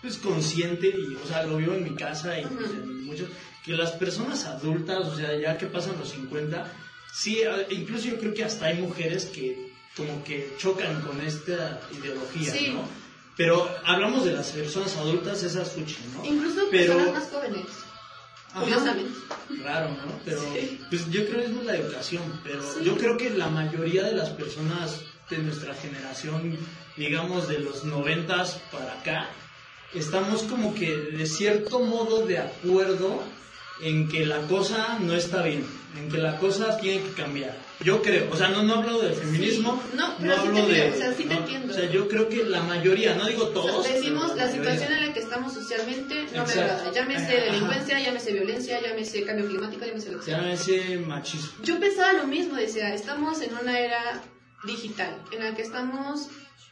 pues consciente y, o sea, lo vivo en mi casa y pues, en muchos, que las personas adultas, o sea, ya que pasan los 50, sí, incluso yo creo que hasta hay mujeres que como que chocan con esta ideología, Sí. ¿no? Pero hablamos de las personas adultas, esas fuchi, ¿no? Incluso Pero- personas más jóvenes, curiosamente. Raro, ¿no? Pero Sí. pues yo creo que es la educación, pero Sí. yo creo que la mayoría de las personas de nuestra generación, digamos de los noventas para acá, estamos como que de cierto modo de acuerdo en que la cosa no está bien, en que la cosa tiene que cambiar. Yo creo, o sea, no, no hablo del feminismo, Sí. No, pero sí hablo te de... o sea, sí te no, entiendo. O sea, yo creo que la mayoría, no digo todos. Decimos pero la mayoría. situación en la que estamos socialmente no me agrada. Llámese Ajá. delincuencia, llámese violencia, llámese cambio climático, llámese lo que sea. Llámese machismo. Yo pensaba lo mismo, decía, estamos en una era digital, en la que estamos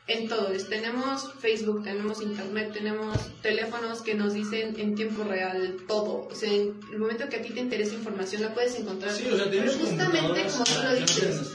en todo. Es- Tenemos Facebook, tenemos Internet, tenemos teléfonos que nos dicen en tiempo real todo. O sea, en el momento que a ti te interesa información la puedes encontrar. Sí, o sea, Pero justamente, como tú lo dices,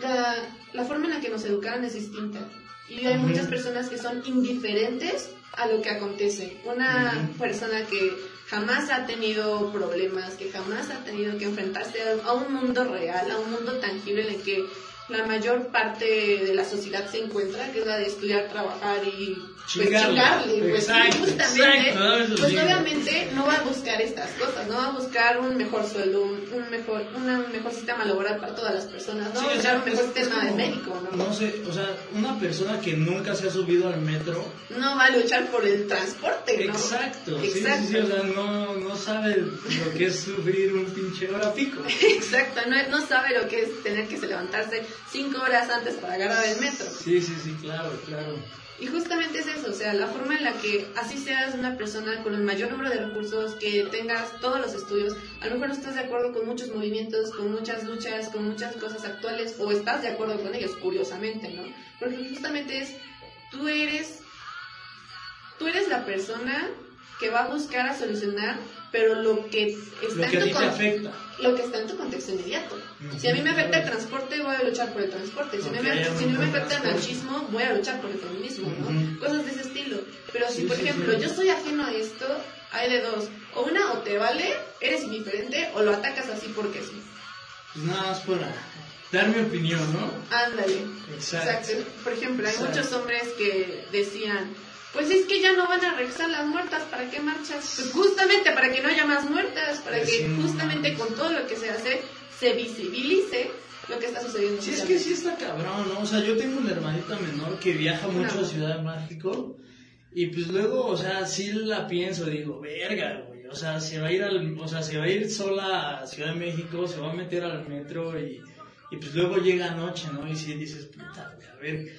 la, la forma en la que nos educaron es distinta. Y hay muchas personas que son indiferentes a lo que acontece. Una persona que jamás ha tenido problemas, que jamás ha tenido que enfrentarse a, a un mundo real, a un mundo tangible en el que la mayor parte de la sociedad se encuentra, que es la de estudiar, trabajar y pues, Chingarle. Pues, sí, Exacto, justamente, exacto, pues obviamente no va a buscar estas cosas, no va a buscar un mejor sueldo, un, mejor, una- un mejor sistema laboral para todas las personas, no Sí, va a o buscar un mejor sistema de médico, ¿no? No sé, o sea, una persona que nunca se ha subido al metro. No va a luchar por el transporte, ¿no? Exacto, sí, sí, Exacto. sí, o sea, no, no sabe lo que es sufrir un pinche hora pico. Exacto, no, no sabe lo que es tener que se levantarse cinco horas antes para agarrar el metro. Sí, sí, sí, claro, claro. Y justamente es eso, o sea, la forma en la que así seas una persona con el mayor número de recursos, que tengas todos los estudios, a lo mejor no estás de acuerdo con muchos movimientos, con muchas luchas, con muchas cosas actuales, o estás de acuerdo con ellos, curiosamente, ¿no? Porque justamente es, tú eres, tú eres la persona que va a buscar a solucionar, pero lo que está Lo que en tu ti te con- afecta. lo que está en tu contexto inmediato. Si a mí me afecta el transporte, voy a luchar por el transporte. Si, Porque me, si no me afecta el machismo, voy a luchar por el feminismo. Cosas de ese estilo. Pero si, Sí, por sí, ejemplo, sí. yo soy ajeno a esto, hay de dos. O una, o te vale, eres indiferente, o lo atacas así porque sí. Pues nada más para dar mi opinión, ¿no? Ándale. Exacto. Por ejemplo, hay Exacto. muchos hombres que decían, pues es que ya no van a regresar las muertas, ¿para qué marchas? Pues justamente para que no haya más muertas, para Pues que justamente con todo lo que se hace, se visibilice lo que está sucediendo. Sí, es que sí está cabrón, ¿no? O sea, yo tengo una hermanita menor que viaja mucho a Ciudad de México y pues luego, o sea, sí la pienso, digo, verga, güey, o sea, se va a ir al, o sea, se va a ir sola a Ciudad de México, se va a meter al metro y, y pues luego llega anoche, ¿no? Y sí dices, puta, güey, a ver,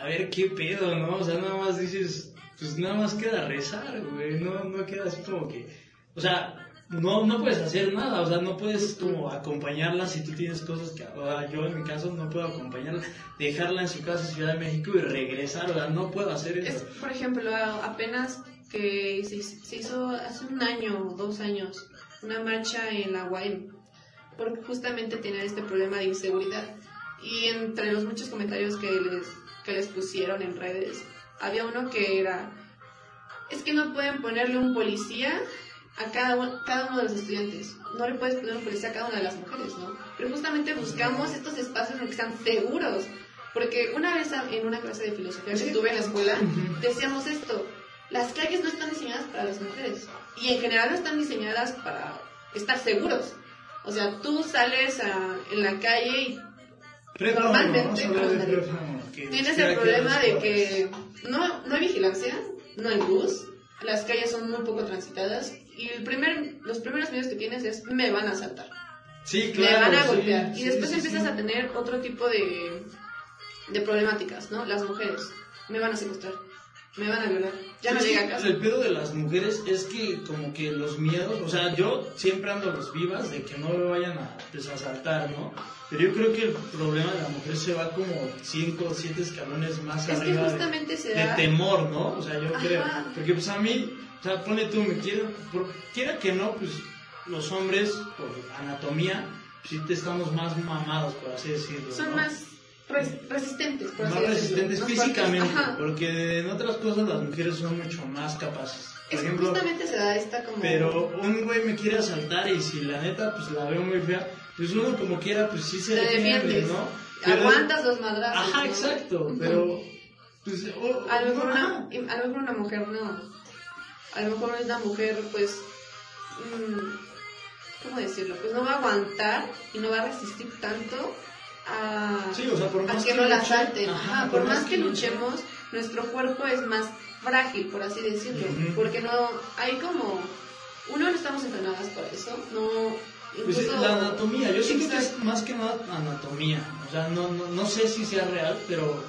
a ver qué pedo, ¿no? O sea, nada más dices, pues nada más queda rezar, güey, no, no queda así como que, o sea, no, no puedes hacer nada, o sea, no puedes como acompañarla si tú tienes cosas que, o sea, yo en mi caso no puedo acompañarla, dejarla en su casa Ciudad de México y regresar, o sea, no puedo hacer Es, eso. por ejemplo, apenas que se, se hizo hace un año o dos años una marcha en la UAM, porque justamente tenían este problema de inseguridad. Y entre los muchos comentarios que les, que les pusieron en redes, había uno que era, es que no pueden ponerle un policía a cada, uno- cada uno de los estudiantes. No le puedes poner un policía a cada una de las mujeres, ¿no? Pero justamente buscamos estos espacios en los que sean seguros. Porque una vez en una clase de filosofía que estuve en la escuela, decíamos esto, las calles no están diseñadas para las mujeres. Y en general no están diseñadas para estar seguros. O sea, tú sales a- en la calle y Normalmente, que tienes el problema de que no, no hay vigilancia, no hay luz, las calles son muy poco transitadas y el primer, los primeros medios que tienes es me van a asaltar, Sí, me van a sí, golpear. sí, y después sí, empiezas a tener otro tipo de, de problemáticas, ¿no? Las mujeres, me van a secuestrar. Me van a violar. Ya no llega a casa. El pedo de las mujeres es que como que los miedos, o sea, yo siempre ando a los vivas de que no me vayan a desasaltar, ¿no? Pero yo creo que el problema de la mujer se va como 5 o 7 escalones más Es que arriba de- temor, ¿no? O sea, yo Ajá. creo. Porque pues a mí, o sea, pone tú, me quiero, por, quiera que no, pues los hombres, por anatomía, pues, sí te estamos más mamados, por así decirlo. Son ¿no? más res- resistentes, por decirlo. resistentes físicamente, porque en otras cosas las mujeres son mucho más capaces. Por ejemplo, justamente se da esta como... pero un güey me quiere asaltar y si la neta pues la veo muy fea, pues uno como quiera pues sí se Te defiende, defiendes. ¿no? Pero- Aguantas los madrazos. Ajá, ¿no? exacto, pero pues A lo, mejor ajá. una, a lo mejor una mujer no. A lo mejor una mujer, pues. mm, ¿Cómo decirlo? Pues no va a aguantar y no va a resistir tanto a, Sí, o sea, por a más que que no la luche, asalten. ajá, por, más que luchemos, nuestro cuerpo es más frágil, por así decirlo. Porque no. Hay como. Uno no estamos entrenadas para eso. No. Pues, Incluso, la anatomía, yo siento que es más que nada anatomía, o sea, no, no, no sé si sea real, pero...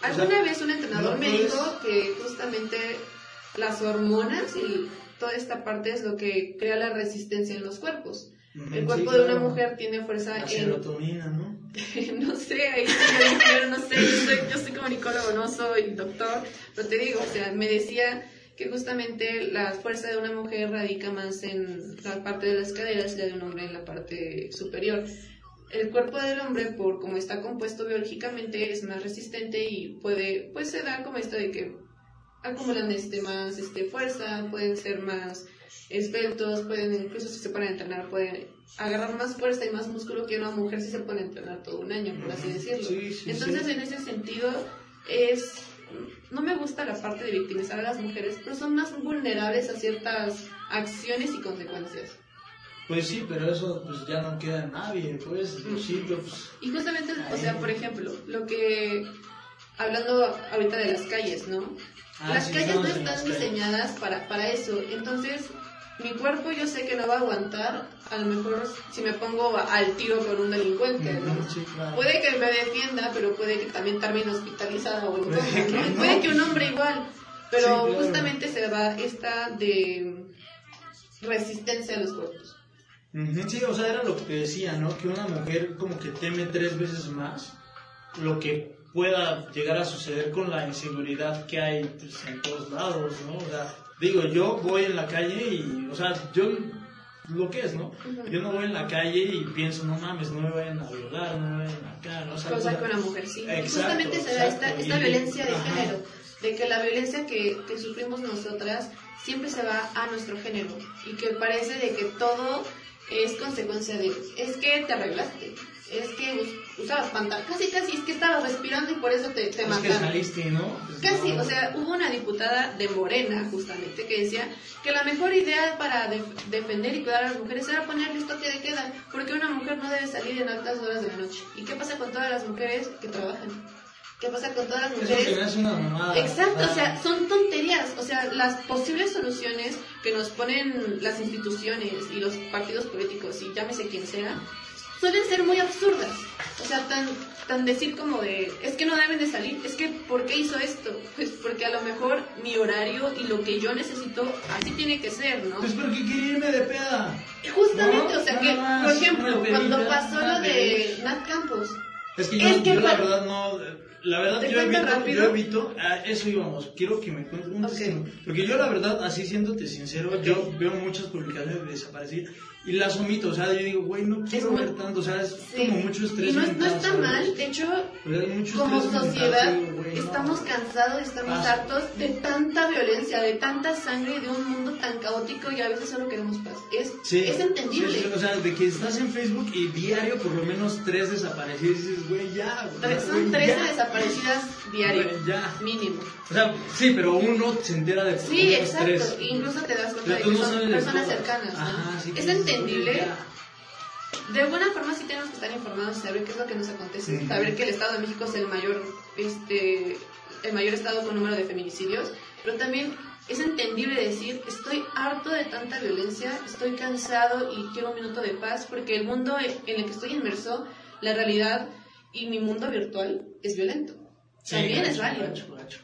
Alguna sea, vez un entrenador no me puedes- dijo que justamente las hormonas y toda esta parte es lo que crea la resistencia en los cuerpos. El sí, cuerpo de una mujer tiene fuerza La en... serotonina, ¿no? no sé, ahí dijeron, no sé, yo soy, yo soy comunicólogo, no soy doctor, pero te digo, o sea, me decía que justamente la fuerza de una mujer radica más en la parte de las caderas y la de un hombre en la parte superior. El cuerpo del hombre, por como está compuesto biológicamente, es más resistente y puede, pues se da como esto de que acumulan este más este fuerza, pueden ser más esbeltos, pueden incluso si se ponen a entrenar pueden agarrar más fuerza y más músculo que una mujer si se pone a entrenar todo un año, por así decirlo. Sí, sí, Entonces, sí. en ese sentido, es no me gusta la parte de victimizar a las mujeres, pero son más vulnerables a ciertas acciones y consecuencias. Pues sí, pero eso pues ya no queda en nadie, pues, Diosito, pues... Y justamente, o sea, por ejemplo, lo que hablando ahorita de las calles, ¿no? Ah, las sí, calles no están diseñadas para, para eso. Entonces, mi cuerpo yo sé que no va a aguantar, a lo mejor si me pongo al tiro con un delincuente, ¿no? Ujú, sí, claro. Puede que me defienda, pero puede que también termine hospitalizada o en coma, ¿no? Puede que un hombre igual. Pero Sí, claro. justamente se va esta de resistencia a los cuerpos. Sí, o sea, era lo que te decía, ¿no? Que una mujer como que teme tres veces más lo que pueda llegar a suceder con la inseguridad que hay pues, en todos lados, ¿no? O sea, digo, yo voy en la calle y, o sea, yo lo que es, ¿no? Yo no voy en la calle y pienso, no mames, no me vayan a violar, no me vayan acá, ¿no? O sea, cosa que una mujer sí. Exacto, justamente se da esta, esta y- violencia de ajá. género, de que la violencia que, que sufrimos nosotras siempre se va a nuestro género y que parece de que todo es consecuencia de, es que te arreglaste, es que usabas pantalla, casi casi es que estabas respirando y por eso te, te Es que saliste, ¿no? Pues, Casi, no. o sea, hubo una diputada de Morena, justamente, que decía que la mejor idea para def- defender y cuidar a las mujeres era ponerles toque de queda, porque una mujer no debe salir en altas horas de la noche. ¿Y qué pasa con todas las mujeres que trabajan? ¿Qué pasa con todas las mujeres? una mamada. Exacto, o sea, son tonterías. O sea, las posibles soluciones que nos ponen las instituciones y los partidos políticos, y llámese quien sea, suelen ser muy absurdas. O sea, tan, tan decir como de, es que no deben de salir, es que, ¿por qué hizo esto? Pues porque a lo mejor mi horario y lo que yo necesito, así tiene que ser, ¿no? Pues porque quería irme de peda. Justamente, no, o sea, que, más, por ejemplo, cuando pasó lo de. Nat Campos, Es que yo, Es que yo la verdad no. La verdad, ¿Te yo evito, yo evito. A eso íbamos. Quiero que me cuentes un Ok. testimonio. Porque yo, la verdad, así siéndote sincero, yo veo muchas publicaciones de desaparecidas y las omito. O sea, yo digo, güey, no quiero ver tanto. O sea, es sí. como mucho estrés. Y no, no mental, está ¿sabes? mal, de hecho, como mental, sociedad digo, güey, no. estamos cansados, estamos Pasa. hartos de tanta violencia, de tanta sangre, de un mundo tan caótico y a veces solo queremos paz. Es, Sí, es entendible. sí, o sea, de que estás en Facebook y diario por lo menos tres desaparecidos y dices, güey, ya. güey, güey, Son 13 ya. desaparecidas diario, Güey, ya. mínimo. O sea, sí, pero uno se entera de Sí, exacto. tres. Incluso te das cuenta de que no son personas cercanas. ¿no? Ajá, sí, es entendible. ya. De alguna forma sí tenemos que estar informados y saber qué es lo que nos acontece, saber que el Estado de México es el mayor, este, el mayor estado con número de feminicidios, pero también es entendible decir, estoy harto de tanta violencia, estoy cansado y quiero un minuto de paz, porque el mundo en el que estoy inmerso, la realidad y mi mundo virtual es violento. Sí, también es válido. gacho, gacho.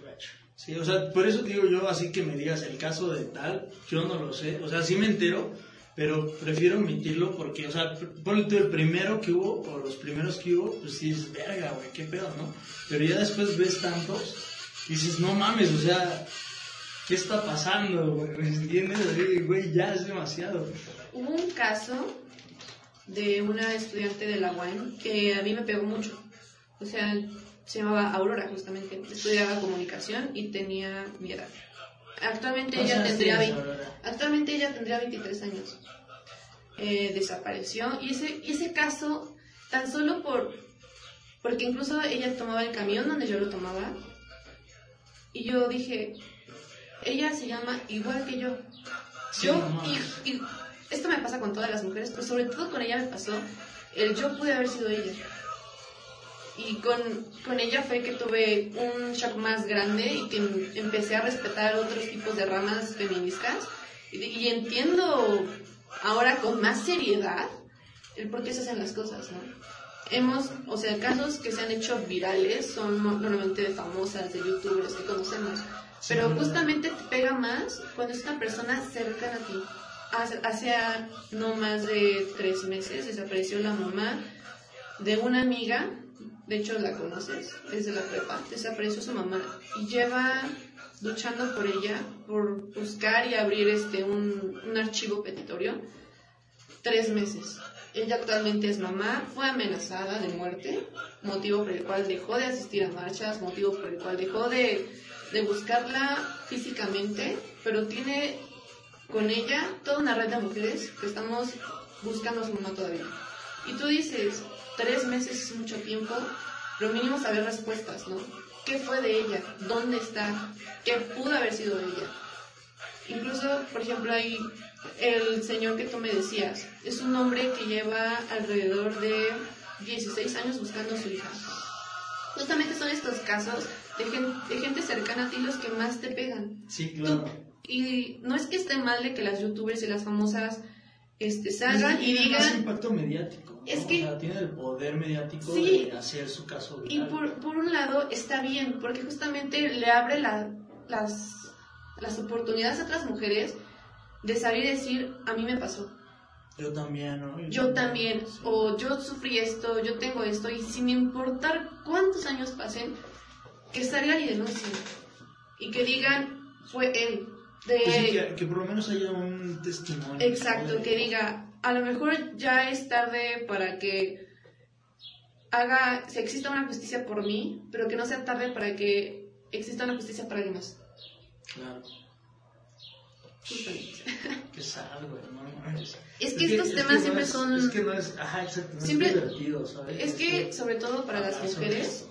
Sí, o sea, por eso digo yo, así que me digas el caso de tal, yo no lo sé, o sea, sí me entero, pero prefiero omitirlo porque, o sea, ponle tú el primero que hubo, o los primeros que hubo, pues sí es verga, güey, qué pedo, ¿no? Pero ya después ves tantos y dices, no mames, o sea, ¿qué está pasando, güey? ¿Entiendes? Así, güey, ya es demasiado. Hubo un caso de una estudiante de la UAM que a mí me pegó mucho. O sea, se llamaba Aurora justamente. Estudiaba comunicación y tenía mi edad. Actualmente ella tendría 20, actualmente ella tendría 23 años. Eh, desapareció y ese y ese caso tan solo por porque incluso ella tomaba el camión donde yo lo tomaba y yo dije ella se llama igual que yo. yo y, y esto me pasa con todas las mujeres, pero sobre todo con ella me pasó el yo pude haber sido ella. Y con, con ella fue que tuve un shock más grande y que empecé a respetar otros tipos de ramas feministas. Y, y entiendo ahora con más seriedad el por qué se hacen las cosas, ¿no? Hemos, o sea, casos que se han hecho virales son normalmente de famosas, de youtubers que conocemos. Pero justamente te pega más cuando es una persona cercana a ti hace no más de tres meses desapareció la mamá de una amiga, de hecho la conoces, desde la prepa, desapareció su mamá y lleva luchando por ella, por buscar y abrir este un, un archivo petitorio, tres meses. Ella actualmente es mamá, fue amenazada de muerte, motivo por el cual dejó de asistir a marchas, motivo por el cual dejó de, de buscarla físicamente, pero tiene con ella toda una red de mujeres que estamos buscando a su mamá todavía. Y tú dices, tres meses es mucho tiempo, pero mínimo saber respuestas, ¿no? ¿Qué fue de ella? ¿Dónde está? ¿Qué pudo haber sido de ella? Incluso, por ejemplo, hay el señor que tú me decías, es un hombre que lleva alrededor de 16 años buscando a su hija. Justamente son estos casos de gente, de gente cercana a ti los que más te pegan. Sí, claro. Y no es que esté mal de que las youtubers y las famosas este, salgan y digan... Más impacto mediático. Es que... O sea, tiene el poder mediático de hacer su caso Y por, por, un lado está bien, porque justamente le abre la, las, las oportunidades a otras mujeres de salir y decir, a mí me pasó. Yo también, ¿no? Yo, también, o yo sufrí esto, yo tengo esto, y sin importar cuántos años pasen, que salgan y denuncien. Y que digan, fue él, pues que, por lo menos haya un testimonio. Exacto, que diga, a lo mejor ya es tarde para que haga, si exista una justicia por mí, pero que no sea tarde para que exista una justicia para alguien más. Claro. Qué sad, güey, Es que estos temas siempre son. Es que no es. Ajá, exacto. siempre, es divertido, ¿sabes? Es que, sobre todo para las mujeres,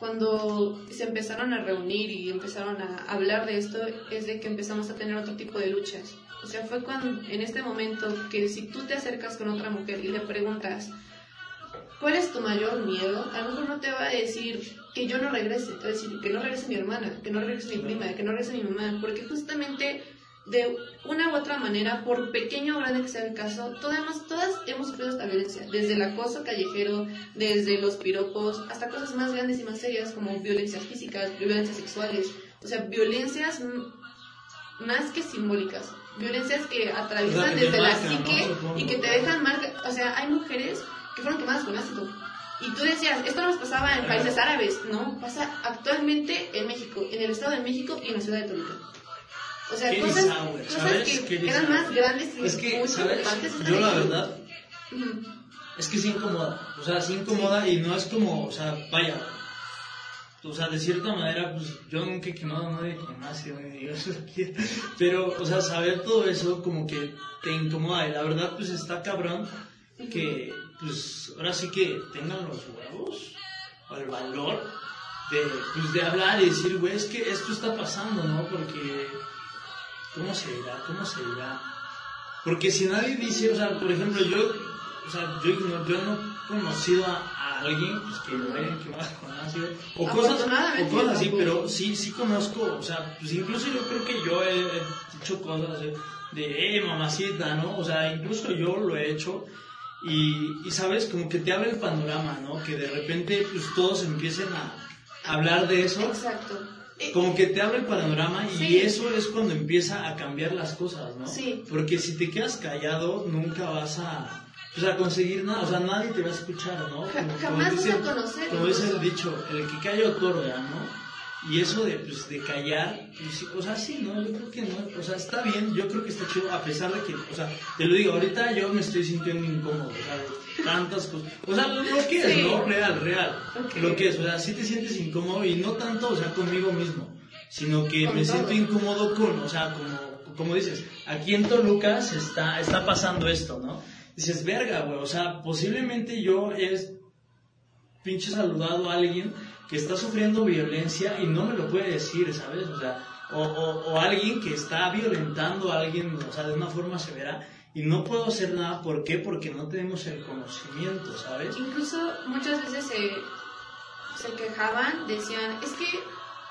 cuando se empezaron a reunir y empezaron a hablar de esto, es de que empezamos a tener otro tipo de luchas. O sea, fue cuando, en este momento que si tú te acercas con otra mujer y le preguntas, ¿cuál es tu mayor miedo? A lo mejor no te va a decir que yo no regrese, te va a decir que no regrese mi hermana, que no regrese mi prima, que no regrese mi mamá, porque justamente de una u otra manera, por pequeño o grande que sea el caso, todas, todas hemos sufrido esta violencia, desde el acoso callejero, desde los piropos, hasta cosas más grandes y más serias como violencias físicas, violencias sexuales, o sea, violencias más que simbólicas, violencias que atraviesan desde la psique y que te dejan marca, o sea, hay mujeres que fueron quemadas con ácido. Y tú decías, esto no nos pasaba en países árabes, no, pasa actualmente en México, en el Estado de México y en la ciudad de Toluca. O sea, cosas, cosas que eran más grandes y es que, ¿sabes? Yo la verdad, es que sí incomoda. O sea, sí incomoda y no es como, o sea, vaya. O sea, de cierta manera, pues yo nunca he quemado a nadie con ácido, ni Dios Pero, o sea, saber todo eso como que te incomoda. Y la verdad, pues está cabrón que, pues, ahora sí que tengan los huevos o el valor de, pues, de hablar y decir, güey, es que esto está pasando, ¿no? Porque ¿Cómo se dirá? ¿Cómo se dirá? Porque si nadie dice, o sea, por ejemplo, yo, o sea, yo, no, yo no he conocido a, alguien pues, que lo hayan quemado con ácido, o cosas, o cosas así, pero sí, sí conozco, o sea, pues incluso yo creo que yo he, hecho cosas de, eh, mamacita, ¿no? O sea, incluso yo lo he hecho. Y, y, sabes, como que te abre el panorama, ¿no? Que de repente pues todos empiecen a hablar de eso. Exacto. Eh, como que te abre el panorama y Sí. eso es cuando empieza a cambiar las cosas, ¿no? Sí. Porque si te quedas callado, nunca vas a, pues, a conseguir nada, o sea, nadie te va a escuchar, ¿no? Como- jamás como vas dice- a conocer, Como dice el dicho, el que calla otorga, ¿no? Y eso de, pues, de callar, pues, o sea, sí, ¿no? Yo creo que no, o sea, está bien, yo creo que está chido, a pesar de que, o sea, te lo digo, ahorita yo me estoy sintiendo incómodo, de tantas cosas, o sea, lo, lo que es, Sí. ¿no? Real, real, lo que es, o sea, sí te sientes incómodo y no tanto, o sea, conmigo mismo, sino que me todo. siento incómodo con, o sea, como, como dices, aquí en Toluca se está, está pasando esto, ¿no? Dices, verga, güey, o sea, posiblemente yo es pinche saludado a alguien que está sufriendo violencia y no me lo puede decir, ¿sabes? O sea, o, o, o alguien que está violentando a alguien, o sea, de una forma severa y no puedo hacer nada, ¿por qué? Porque no tenemos el conocimiento, ¿sabes? Incluso muchas veces se, se quejaban, decían, es que,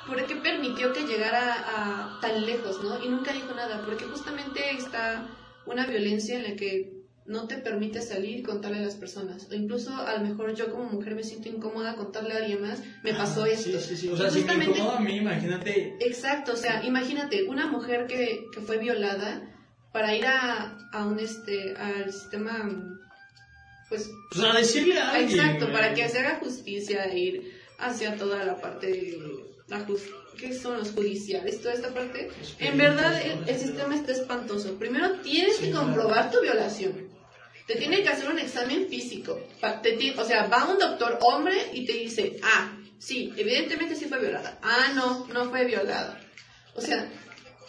¿por qué permitió que llegara a tan lejos, no? Y nunca dijo nada, porque justamente está una violencia en la que no te permite salir y contarle a las personas. O incluso a lo mejor yo como mujer me siento incómoda contarle a alguien más, me pasó Ah, esto. Sí, sí, sí. O sea, si me incomoda a mí, imagínate. Exacto, o sea, imagínate una mujer que, que fue violada para ir a, a un este al sistema pues Pues a decirle a alguien. exacto, para que se haga justicia e ir hacia toda la parte la jus- ¿qué son los judiciales? Toda esta parte. En verdad el, sistema está espantoso. Primero tienes Sí, que comprobar tu violación. Te tiene que hacer un examen físico. Te o sea, va un doctor hombre y te dice, ah, sí, evidentemente sí fue violada. Ah, no, no fue violada. O sea,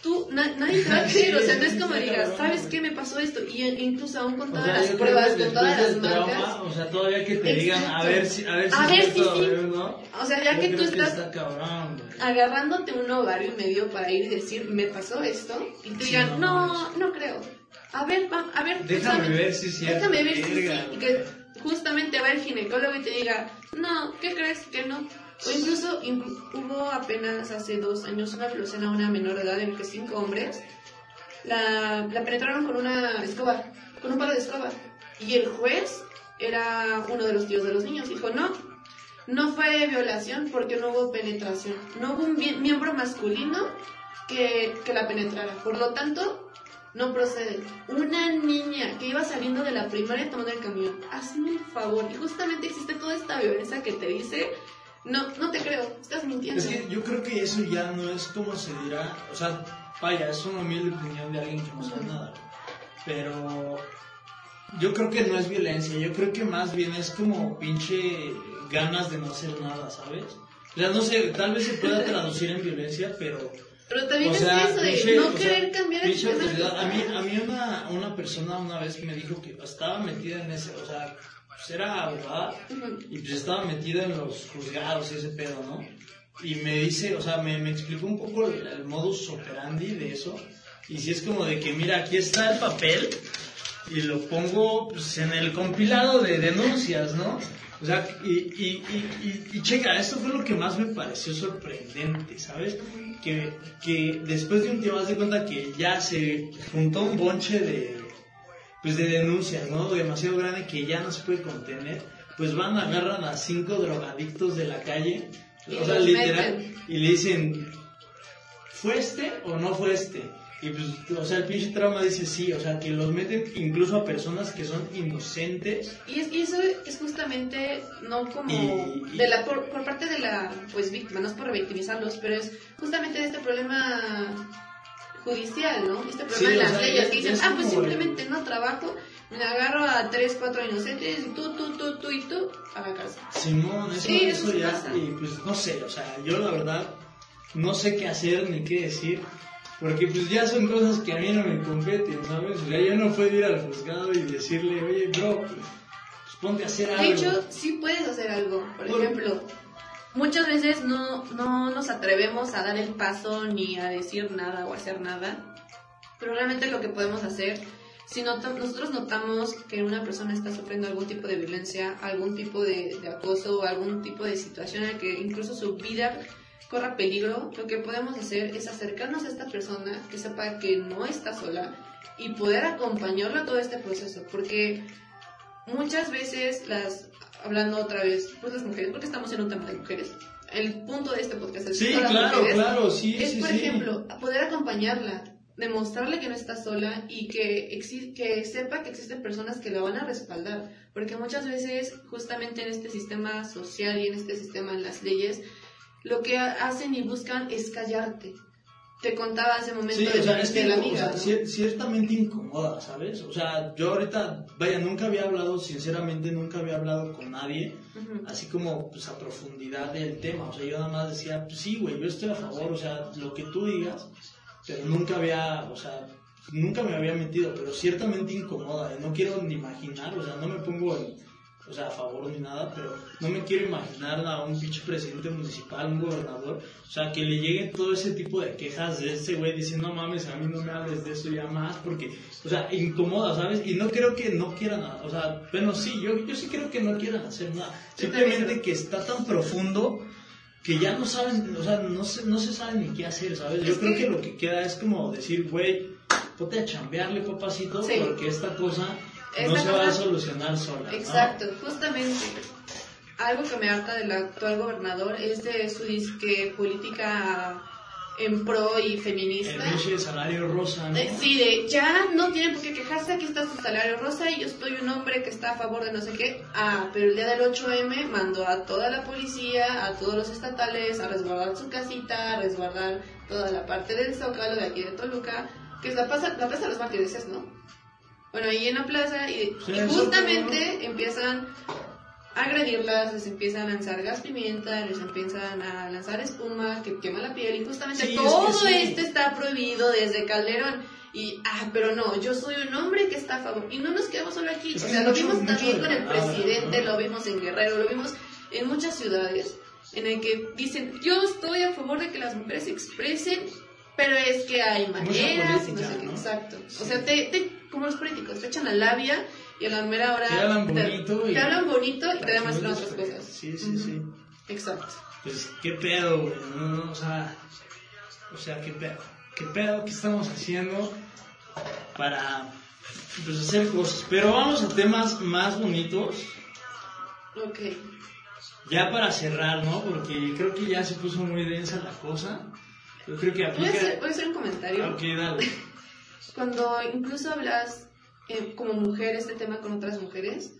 tú, na- nadie te va a creer. o sea, no es como digas, ¿sabes qué me pasó esto? Y e- incluso aún con O todas sea, las pruebas, con todas las marcas. trauma, o sea, todavía que te digan, a ver si, a ver si A ver si sí. a ver, ¿no? O sea, ya Yo que tú estás está cabrón, güey. agarrándote un ovario y medio para ir y decir, me pasó esto, y te Sí, digan, no no, no creo. A ver, va, a ver, Déjame ver si es cierto. Déjame ver si sí. Y que justamente va el ginecólogo y te diga, no, ¿qué crees que no? O incluso inclu- hubo apenas hace dos años una violación a una menor de edad en que cinco hombres la, la penetraron con una escoba, con un palo de escoba. Y el juez era uno de los tíos de los niños. Dijo, no, no fue violación porque no hubo penetración. No hubo un mie- miembro masculino que, que la penetrara. Por lo tanto, no procede. Una niña que iba saliendo de la primaria tomando el camión. Hazme un favor. Y justamente existe toda esta violencia que te dice, no, no te creo, estás mintiendo. Es que yo creo que eso ya no es como se dirá, o sea, vaya, es una humilde opinión de alguien que no sabe nada, pero yo creo que no es violencia, yo creo que más bien es como pinche ganas de no hacer nada, ¿sabes? O sea, no sé, tal vez se pueda traducir en violencia, pero Pero también o es sea, eso de pinche- no o sea, querer cambiar el. A mí, a mí una, una persona una vez me dijo que estaba metida en ese, o sea, pues era abogada y pues estaba metida en los juzgados y ese pedo, ¿no? Y me dice, o sea, me, me explicó un poco el, el modus operandi de eso. Y si es como de que, mira, aquí está el papel y lo pongo pues, en el compilado de denuncias, ¿no? O sea, y, y, y checa, esto fue lo que más me pareció sorprendente, ¿sabes? Que, que después de un tiempo, haz de cuenta que ya se juntó un bonche de, pues de denuncias, ¿no? Demasiado grande que ya no se puede contener, pues van, agarran a cinco drogadictos de la calle, Y o sea, literal, meten. y le dicen, ¿fue este o no fue este? Y pues, o sea, el pinche trauma dice sí, o sea, que los meten incluso a personas que son inocentes. Y, es, y eso es justamente no como Y- y- de la por, por parte de la pues víctima, no es por victimizarlos, pero es justamente de este problema judicial, ¿no? Este problema Sí, de o las sea, leyes es- que dicen, ah, pues como simplemente no trabajo, me agarro a tres, cuatro inocentes, y tú, tú, tú, tú y tú, a la cárcel. Simón, eso, Sí, eso eso ya, pasa. y pues no sé, o sea, yo la verdad no sé qué hacer ni qué decir, porque pues ya son cosas que a mí no me competen, ¿sabes? O sea, yo no puedo ir al juzgado y decirle, oye, bro, pues, pues ponte a hacer algo. De hecho, sí puedes hacer algo. Por Por- ejemplo, muchas veces no, no nos atrevemos a dar el paso ni a decir nada o hacer nada. Pero realmente lo que podemos hacer, si nota- nosotros notamos que una persona está sufriendo algún tipo de violencia, algún tipo de, acoso algún tipo de situación en la que incluso su vida corra peligro, lo que podemos hacer es acercarnos a esta persona que sepa que no está sola y poder acompañarlo a todo este proceso. Porque muchas veces las hablando otra vez pues las mujeres porque estamos en un tema de mujeres el punto de este podcast. el Sí, claro, mujeres, claro, sí, es, sí, por sí. ejemplo, poder acompañarla, demostrarle que no está sola y que, exi- que sepa que existen personas que la van a respaldar. Porque muchas veces, justamente en este sistema social y en este sistema en las leyes, lo que ha- hacen y buscan es callarte. Te contaba hace momento Sí, de, o sea, es que la o amiga. sea, ¿no? cier- ciertamente incomoda, ¿sabes? O sea, yo ahorita, vaya, nunca había hablado, sinceramente, nunca había hablado con nadie, así como, pues, a profundidad del tema. O sea, yo nada más decía, pues sí, güey, yo estoy a favor, o sea, lo que tú digas, pero nunca había, o sea, nunca me había metido, pero ciertamente incomoda, no quiero ni imaginar, o sea, no me pongo en- o sea, a favor ni nada, pero no me quiero imaginar a un pinche presidente municipal, un gobernador, o sea, que le lleguen todo ese tipo de quejas de ese güey diciendo, no mames, a mí no me hables de eso ya más, porque, o sea, incomoda, ¿sabes? Y no creo que no quieran, o sea, bueno, sí, yo, yo sí creo que no quieran hacer nada, simplemente que está tan profundo que ya no saben, o sea, no se, no se saben ni qué hacer, ¿sabes? Yo creo que- que lo que queda es como decir, güey, ponte a chambearle, papacito, Sí. porque esta cosa no se va a solucionar sola, ¿no? Exacto, justamente. Algo que me harta del actual gobernador es de su disque política en pro y El feminista. pinche salario rosa, ¿no? Eh, Sí, de ya no tienen por qué quejarse, aquí está su salario rosa y yo soy un hombre que está a favor de no sé qué. Ah, pero el día del 8M mandó a toda la policía, a todos los estatales, a resguardar su casita, a resguardar toda la parte del Zócalo de aquí de Toluca, que es la, plaza, la plaza de los mártires, ¿no? Bueno, ahí en la plaza y, Sí, y el justamente empiezan a agredirlas, les empiezan a lanzar gas pimienta, les empiezan a lanzar espuma que quema la piel y justamente Sí, es que todo sí. esto está prohibido desde Calderón. Y, ah, pero no, yo soy un hombre que está a favor. Y no nos quedamos solo aquí. O sea, lo mucho- vimos mucho también con el presidente, ¿no? lo vimos en Guerrero, lo vimos en muchas ciudades, en el que dicen, yo estoy a favor de que las mujeres se expresen, pero es que hay maneras, no sé qué, ¿no? exacto. Sí. O sea, te, te- como los políticos, te echan a labia y a la mera hora... Te hablan te- bonito y- Te hablan bonito y te demuestran otras cosas. Sí, sí, sí. Exacto. Pues, ¿qué pedo, güey? No, no, o sea, o sea, ¿qué pedo? ¿Qué pedo? ¿Qué estamos haciendo para, pues, hacer cosas? Pero vamos a temas más bonitos, Ok. ya para cerrar, ¿no? Porque creo que ya se puso muy densa la cosa. Yo creo que ¿Puedo hacer, aplica... puedo hacer un comentario? Ok, dale. Cuando incluso hablas eh, como mujer este tema con otras mujeres,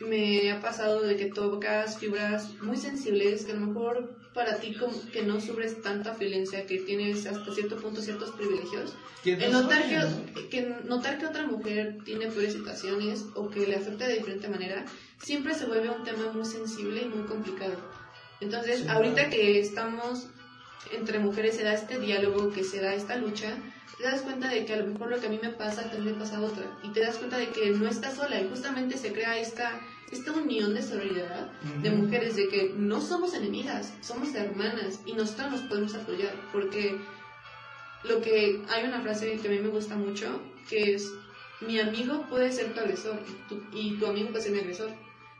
me ha pasado de que tocas fibras muy sensibles que a lo mejor para ti como que no sufres tanta violencia, que tienes hasta cierto punto ciertos privilegios, el notar que, que notar que otra mujer tiene peores situaciones o que le afecta de diferente manera, siempre se vuelve un tema muy sensible y muy complicado. Entonces, Sí, ahorita que estamos entre mujeres se da este diálogo, que se da esta lucha, te das cuenta de que a lo mejor lo que a mí me pasa también le pasa a otra. Y te das cuenta de que no estás sola y justamente se crea esta, esta unión de solidaridad de mujeres, de que no somos enemigas, somos hermanas y nosotras nos podemos apoyar. Porque lo que hay una frase que a mí me gusta mucho, que es, mi amigo puede ser tu agresor tu, y tu amigo puede ser mi agresor.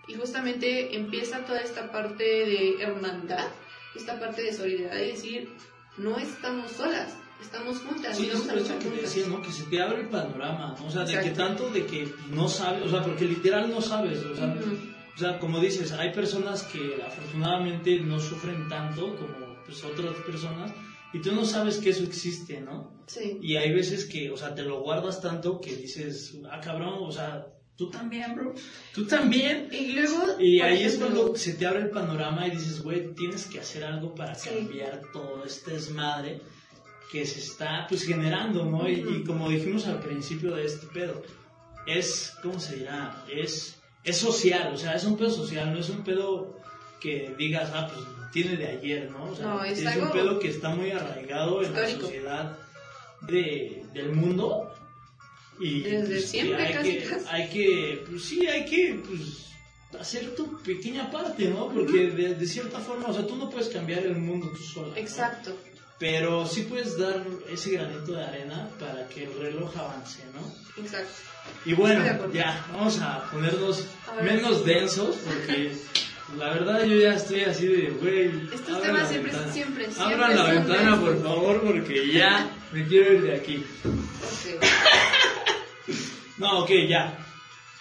Y justamente empieza toda esta parte de hermandad, esta parte de solidaridad y decir, no estamos solas, estamos juntas, Sí, a es lo que te decía, ¿no? Que se te abre el panorama, ¿no? O sea, de que Exacto. tanto de que no sabes, o sea, porque literal no sabes, o sea, Ujú. o sea, como dices, hay personas que afortunadamente no sufren tanto como pues, otras personas y tú no sabes que eso existe, ¿no? Sí. Y hay veces que, o sea, te lo guardas tanto que dices, ah, cabrón, o sea, tú también, bro, tú también. Y luego... Y ahí es cuando se te abre el panorama y dices, güey, tienes que hacer algo para Sí. cambiar todo este desmadre que se está pues generando, ¿no? Y, y como dijimos al principio de este pedo, es, ¿cómo se dirá? Es, es social, o sea, es un pedo social, no es un pedo que digas, ah, pues tiene de ayer, ¿no? O sea, No, es es, un pedo que está muy arraigado en la sociedad de, del mundo. Y Desde pues, que siempre, hay casi, que, casi. hay que, pues sí, hay que, pues, hacer tu pequeña parte, ¿no? Porque de, de cierta forma, o sea, tú no puedes cambiar el mundo tú sola. ¿no? Exacto. Pero sí puedes dar ese granito de arena para que el reloj avance, ¿no? Exacto. Y bueno, ya, vamos a ponernos A menos densos, porque la verdad yo ya estoy así de, güey. Estos temas la siempre- ventana. siempre, siempre Abran la ventana, por favor, porque ya me quiero ir de aquí. Ok. No, ok, ya.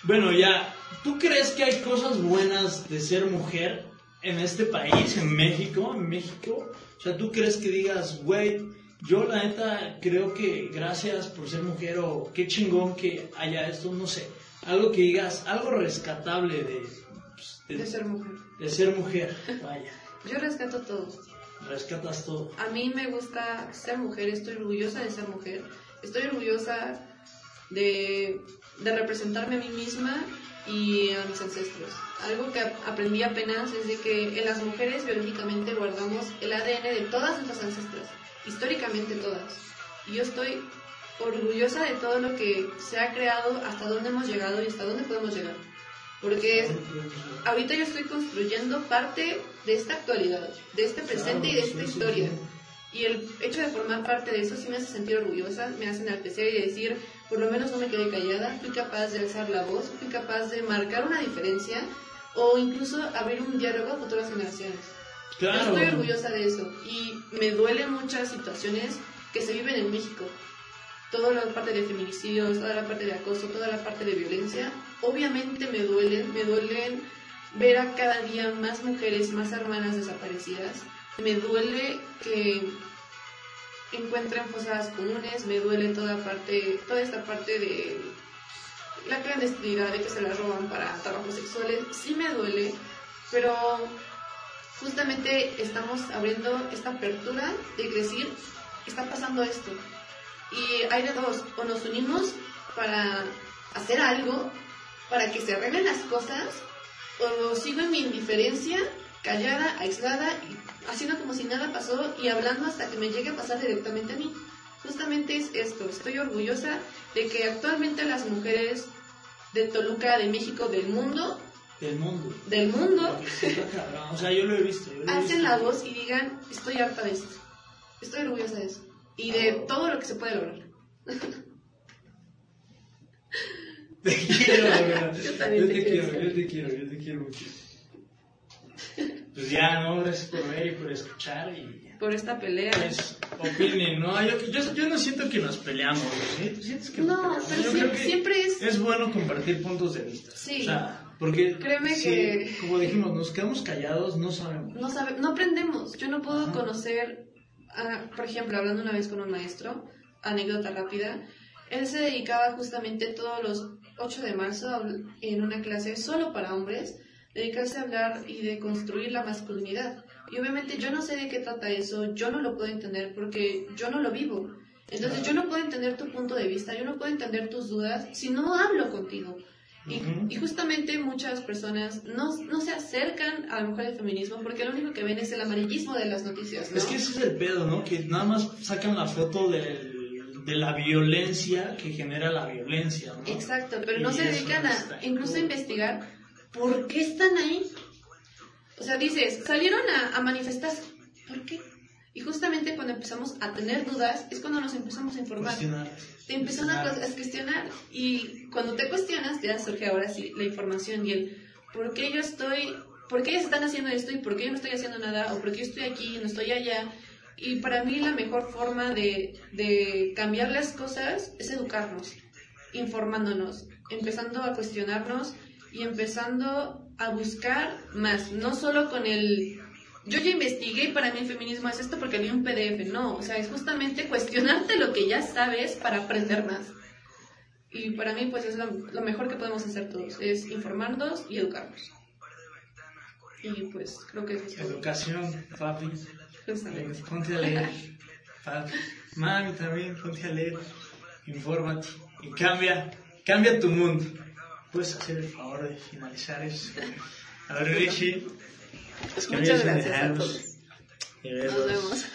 Bueno, ya. ¿Tú crees que hay cosas buenas de ser mujer en este país, en México, en México, o sea, tú crees que digas, güey, yo la neta creo que gracias por ser mujer o qué chingón que haya esto, no sé, algo que digas, algo rescatable de, pues, De ser mujer. de ser mujer, vaya, Yo rescato todo. rescatas todo. A mí me gusta ser mujer, estoy orgullosa de ser mujer. Estoy orgullosa de, de representarme a mí misma y a mis ancestros. Algo que ap- aprendí apenas es de que en las mujeres biológicamente guardamos el ADN de todas nuestras ancestras, históricamente todas. Y yo estoy orgullosa de todo lo que se ha creado, hasta dónde hemos llegado y hasta dónde podemos llegar. Porque ahorita yo estoy construyendo parte de esta actualidad, de este presente y de esta historia. Y el hecho de formar parte de eso sí me hace sentir orgullosa, me hace enaltecer y decir, por lo menos no me quedé callada, fui capaz de alzar la voz, fui capaz de marcar una diferencia o incluso abrir un diálogo a futuras generaciones. Yo Claro. Estoy orgullosa de eso y me duelen muchas situaciones que se viven en México. Toda la parte de feminicidios, toda la parte de acoso, toda la parte de violencia, obviamente me duelen, me duelen ver a cada día más mujeres, más hermanas desaparecidas. Me duele que encuentren fosadas comunes, me duele toda parte, toda esta parte de la clandestinidad, de que se las roban para trabajos sexuales, sí me duele, pero justamente estamos abriendo esta apertura de decir, está pasando esto. Y hay de dos, o nos unimos para hacer algo, para que se arreglen las cosas, o sigo en mi indiferencia, callada, aislada, y haciendo como si nada pasó y hablando hasta que me llegue a pasar directamente a mí. Justamente es esto, estoy orgullosa de que actualmente las mujeres de Toluca, de México, del mundo, Del mundo. del mundo. O sea, yo lo he visto. yo lo he alcen visto. la voz y digan, estoy harta de esto. Estoy orgullosa de eso. Y de todo lo que se puede lograr. Te quiero. Yo también Yo te te quiero. quiero, yo te quiero, yo te quiero mucho. Pues ya, no, gracias por ver y por escuchar y Por esta pelea. pues opinen, ¿no? Yo, yo, yo no siento que nos peleamos, ¿sí? ¿Tú sientes que nos No, peleamos? pero siempre, que siempre es... Es bueno compartir puntos de vista. Sí. O sea, porque Créeme que- como dijimos, nos quedamos callados, no sabemos. no sabe, no aprendemos. Yo no puedo Ajá. conocer, ah, por ejemplo, hablando una vez con un maestro, anécdota rápida, él se dedicaba justamente todos los 8 de marzo a en una clase solo para hombres, dedicarse a hablar y de construir la masculinidad. Y obviamente yo no sé de qué trata eso, yo no lo puedo entender porque yo no lo vivo. Entonces yo no puedo entender tu punto de vista, yo no puedo entender tus dudas si no hablo contigo. Y, Ujú. y justamente muchas personas no, no se acercan a lo mejor al feminismo porque lo único que ven es el amarillismo de las noticias, ¿no? Es que ese es el pedo, ¿no? Que nada más sacan la foto del- de la violencia que genera la violencia, ¿no? Exacto, pero no Y se dedican a incluso a investigar por qué están ahí. O sea, dices, salieron a, a manifestarse. ¿Por qué? Y justamente cuando empezamos a tener dudas es cuando nos empezamos a informar. Cuestionar. Te empiezan a, Cuestionar. a cuestionar y cuando te cuestionas ya surge ahora sí la información y el por qué yo estoy, por qué ellos están haciendo esto y por qué yo no estoy haciendo nada o por qué yo estoy aquí y no estoy allá. Y para mí la mejor forma de, de cambiar las cosas es educarnos, informándonos, empezando a cuestionarnos y empezando a buscar más, no solo con el yo ya investigué y para mí el feminismo es esto porque leí un PDF. No, o sea, es justamente cuestionarte lo que ya sabes para aprender más. Y para mí, pues es lo, lo mejor que podemos hacer todos, es informarnos y educarnos. Y pues creo que es. Educación, papi. Justamente. Ponte a leer. Papi. Mami también, ponte a leer. Infórmate. Y cambia, cambia tu mundo. ¿Puedes hacer el favor de finalizar eso? A ver, Richie. Muchas gracias a todos. Nos vemos.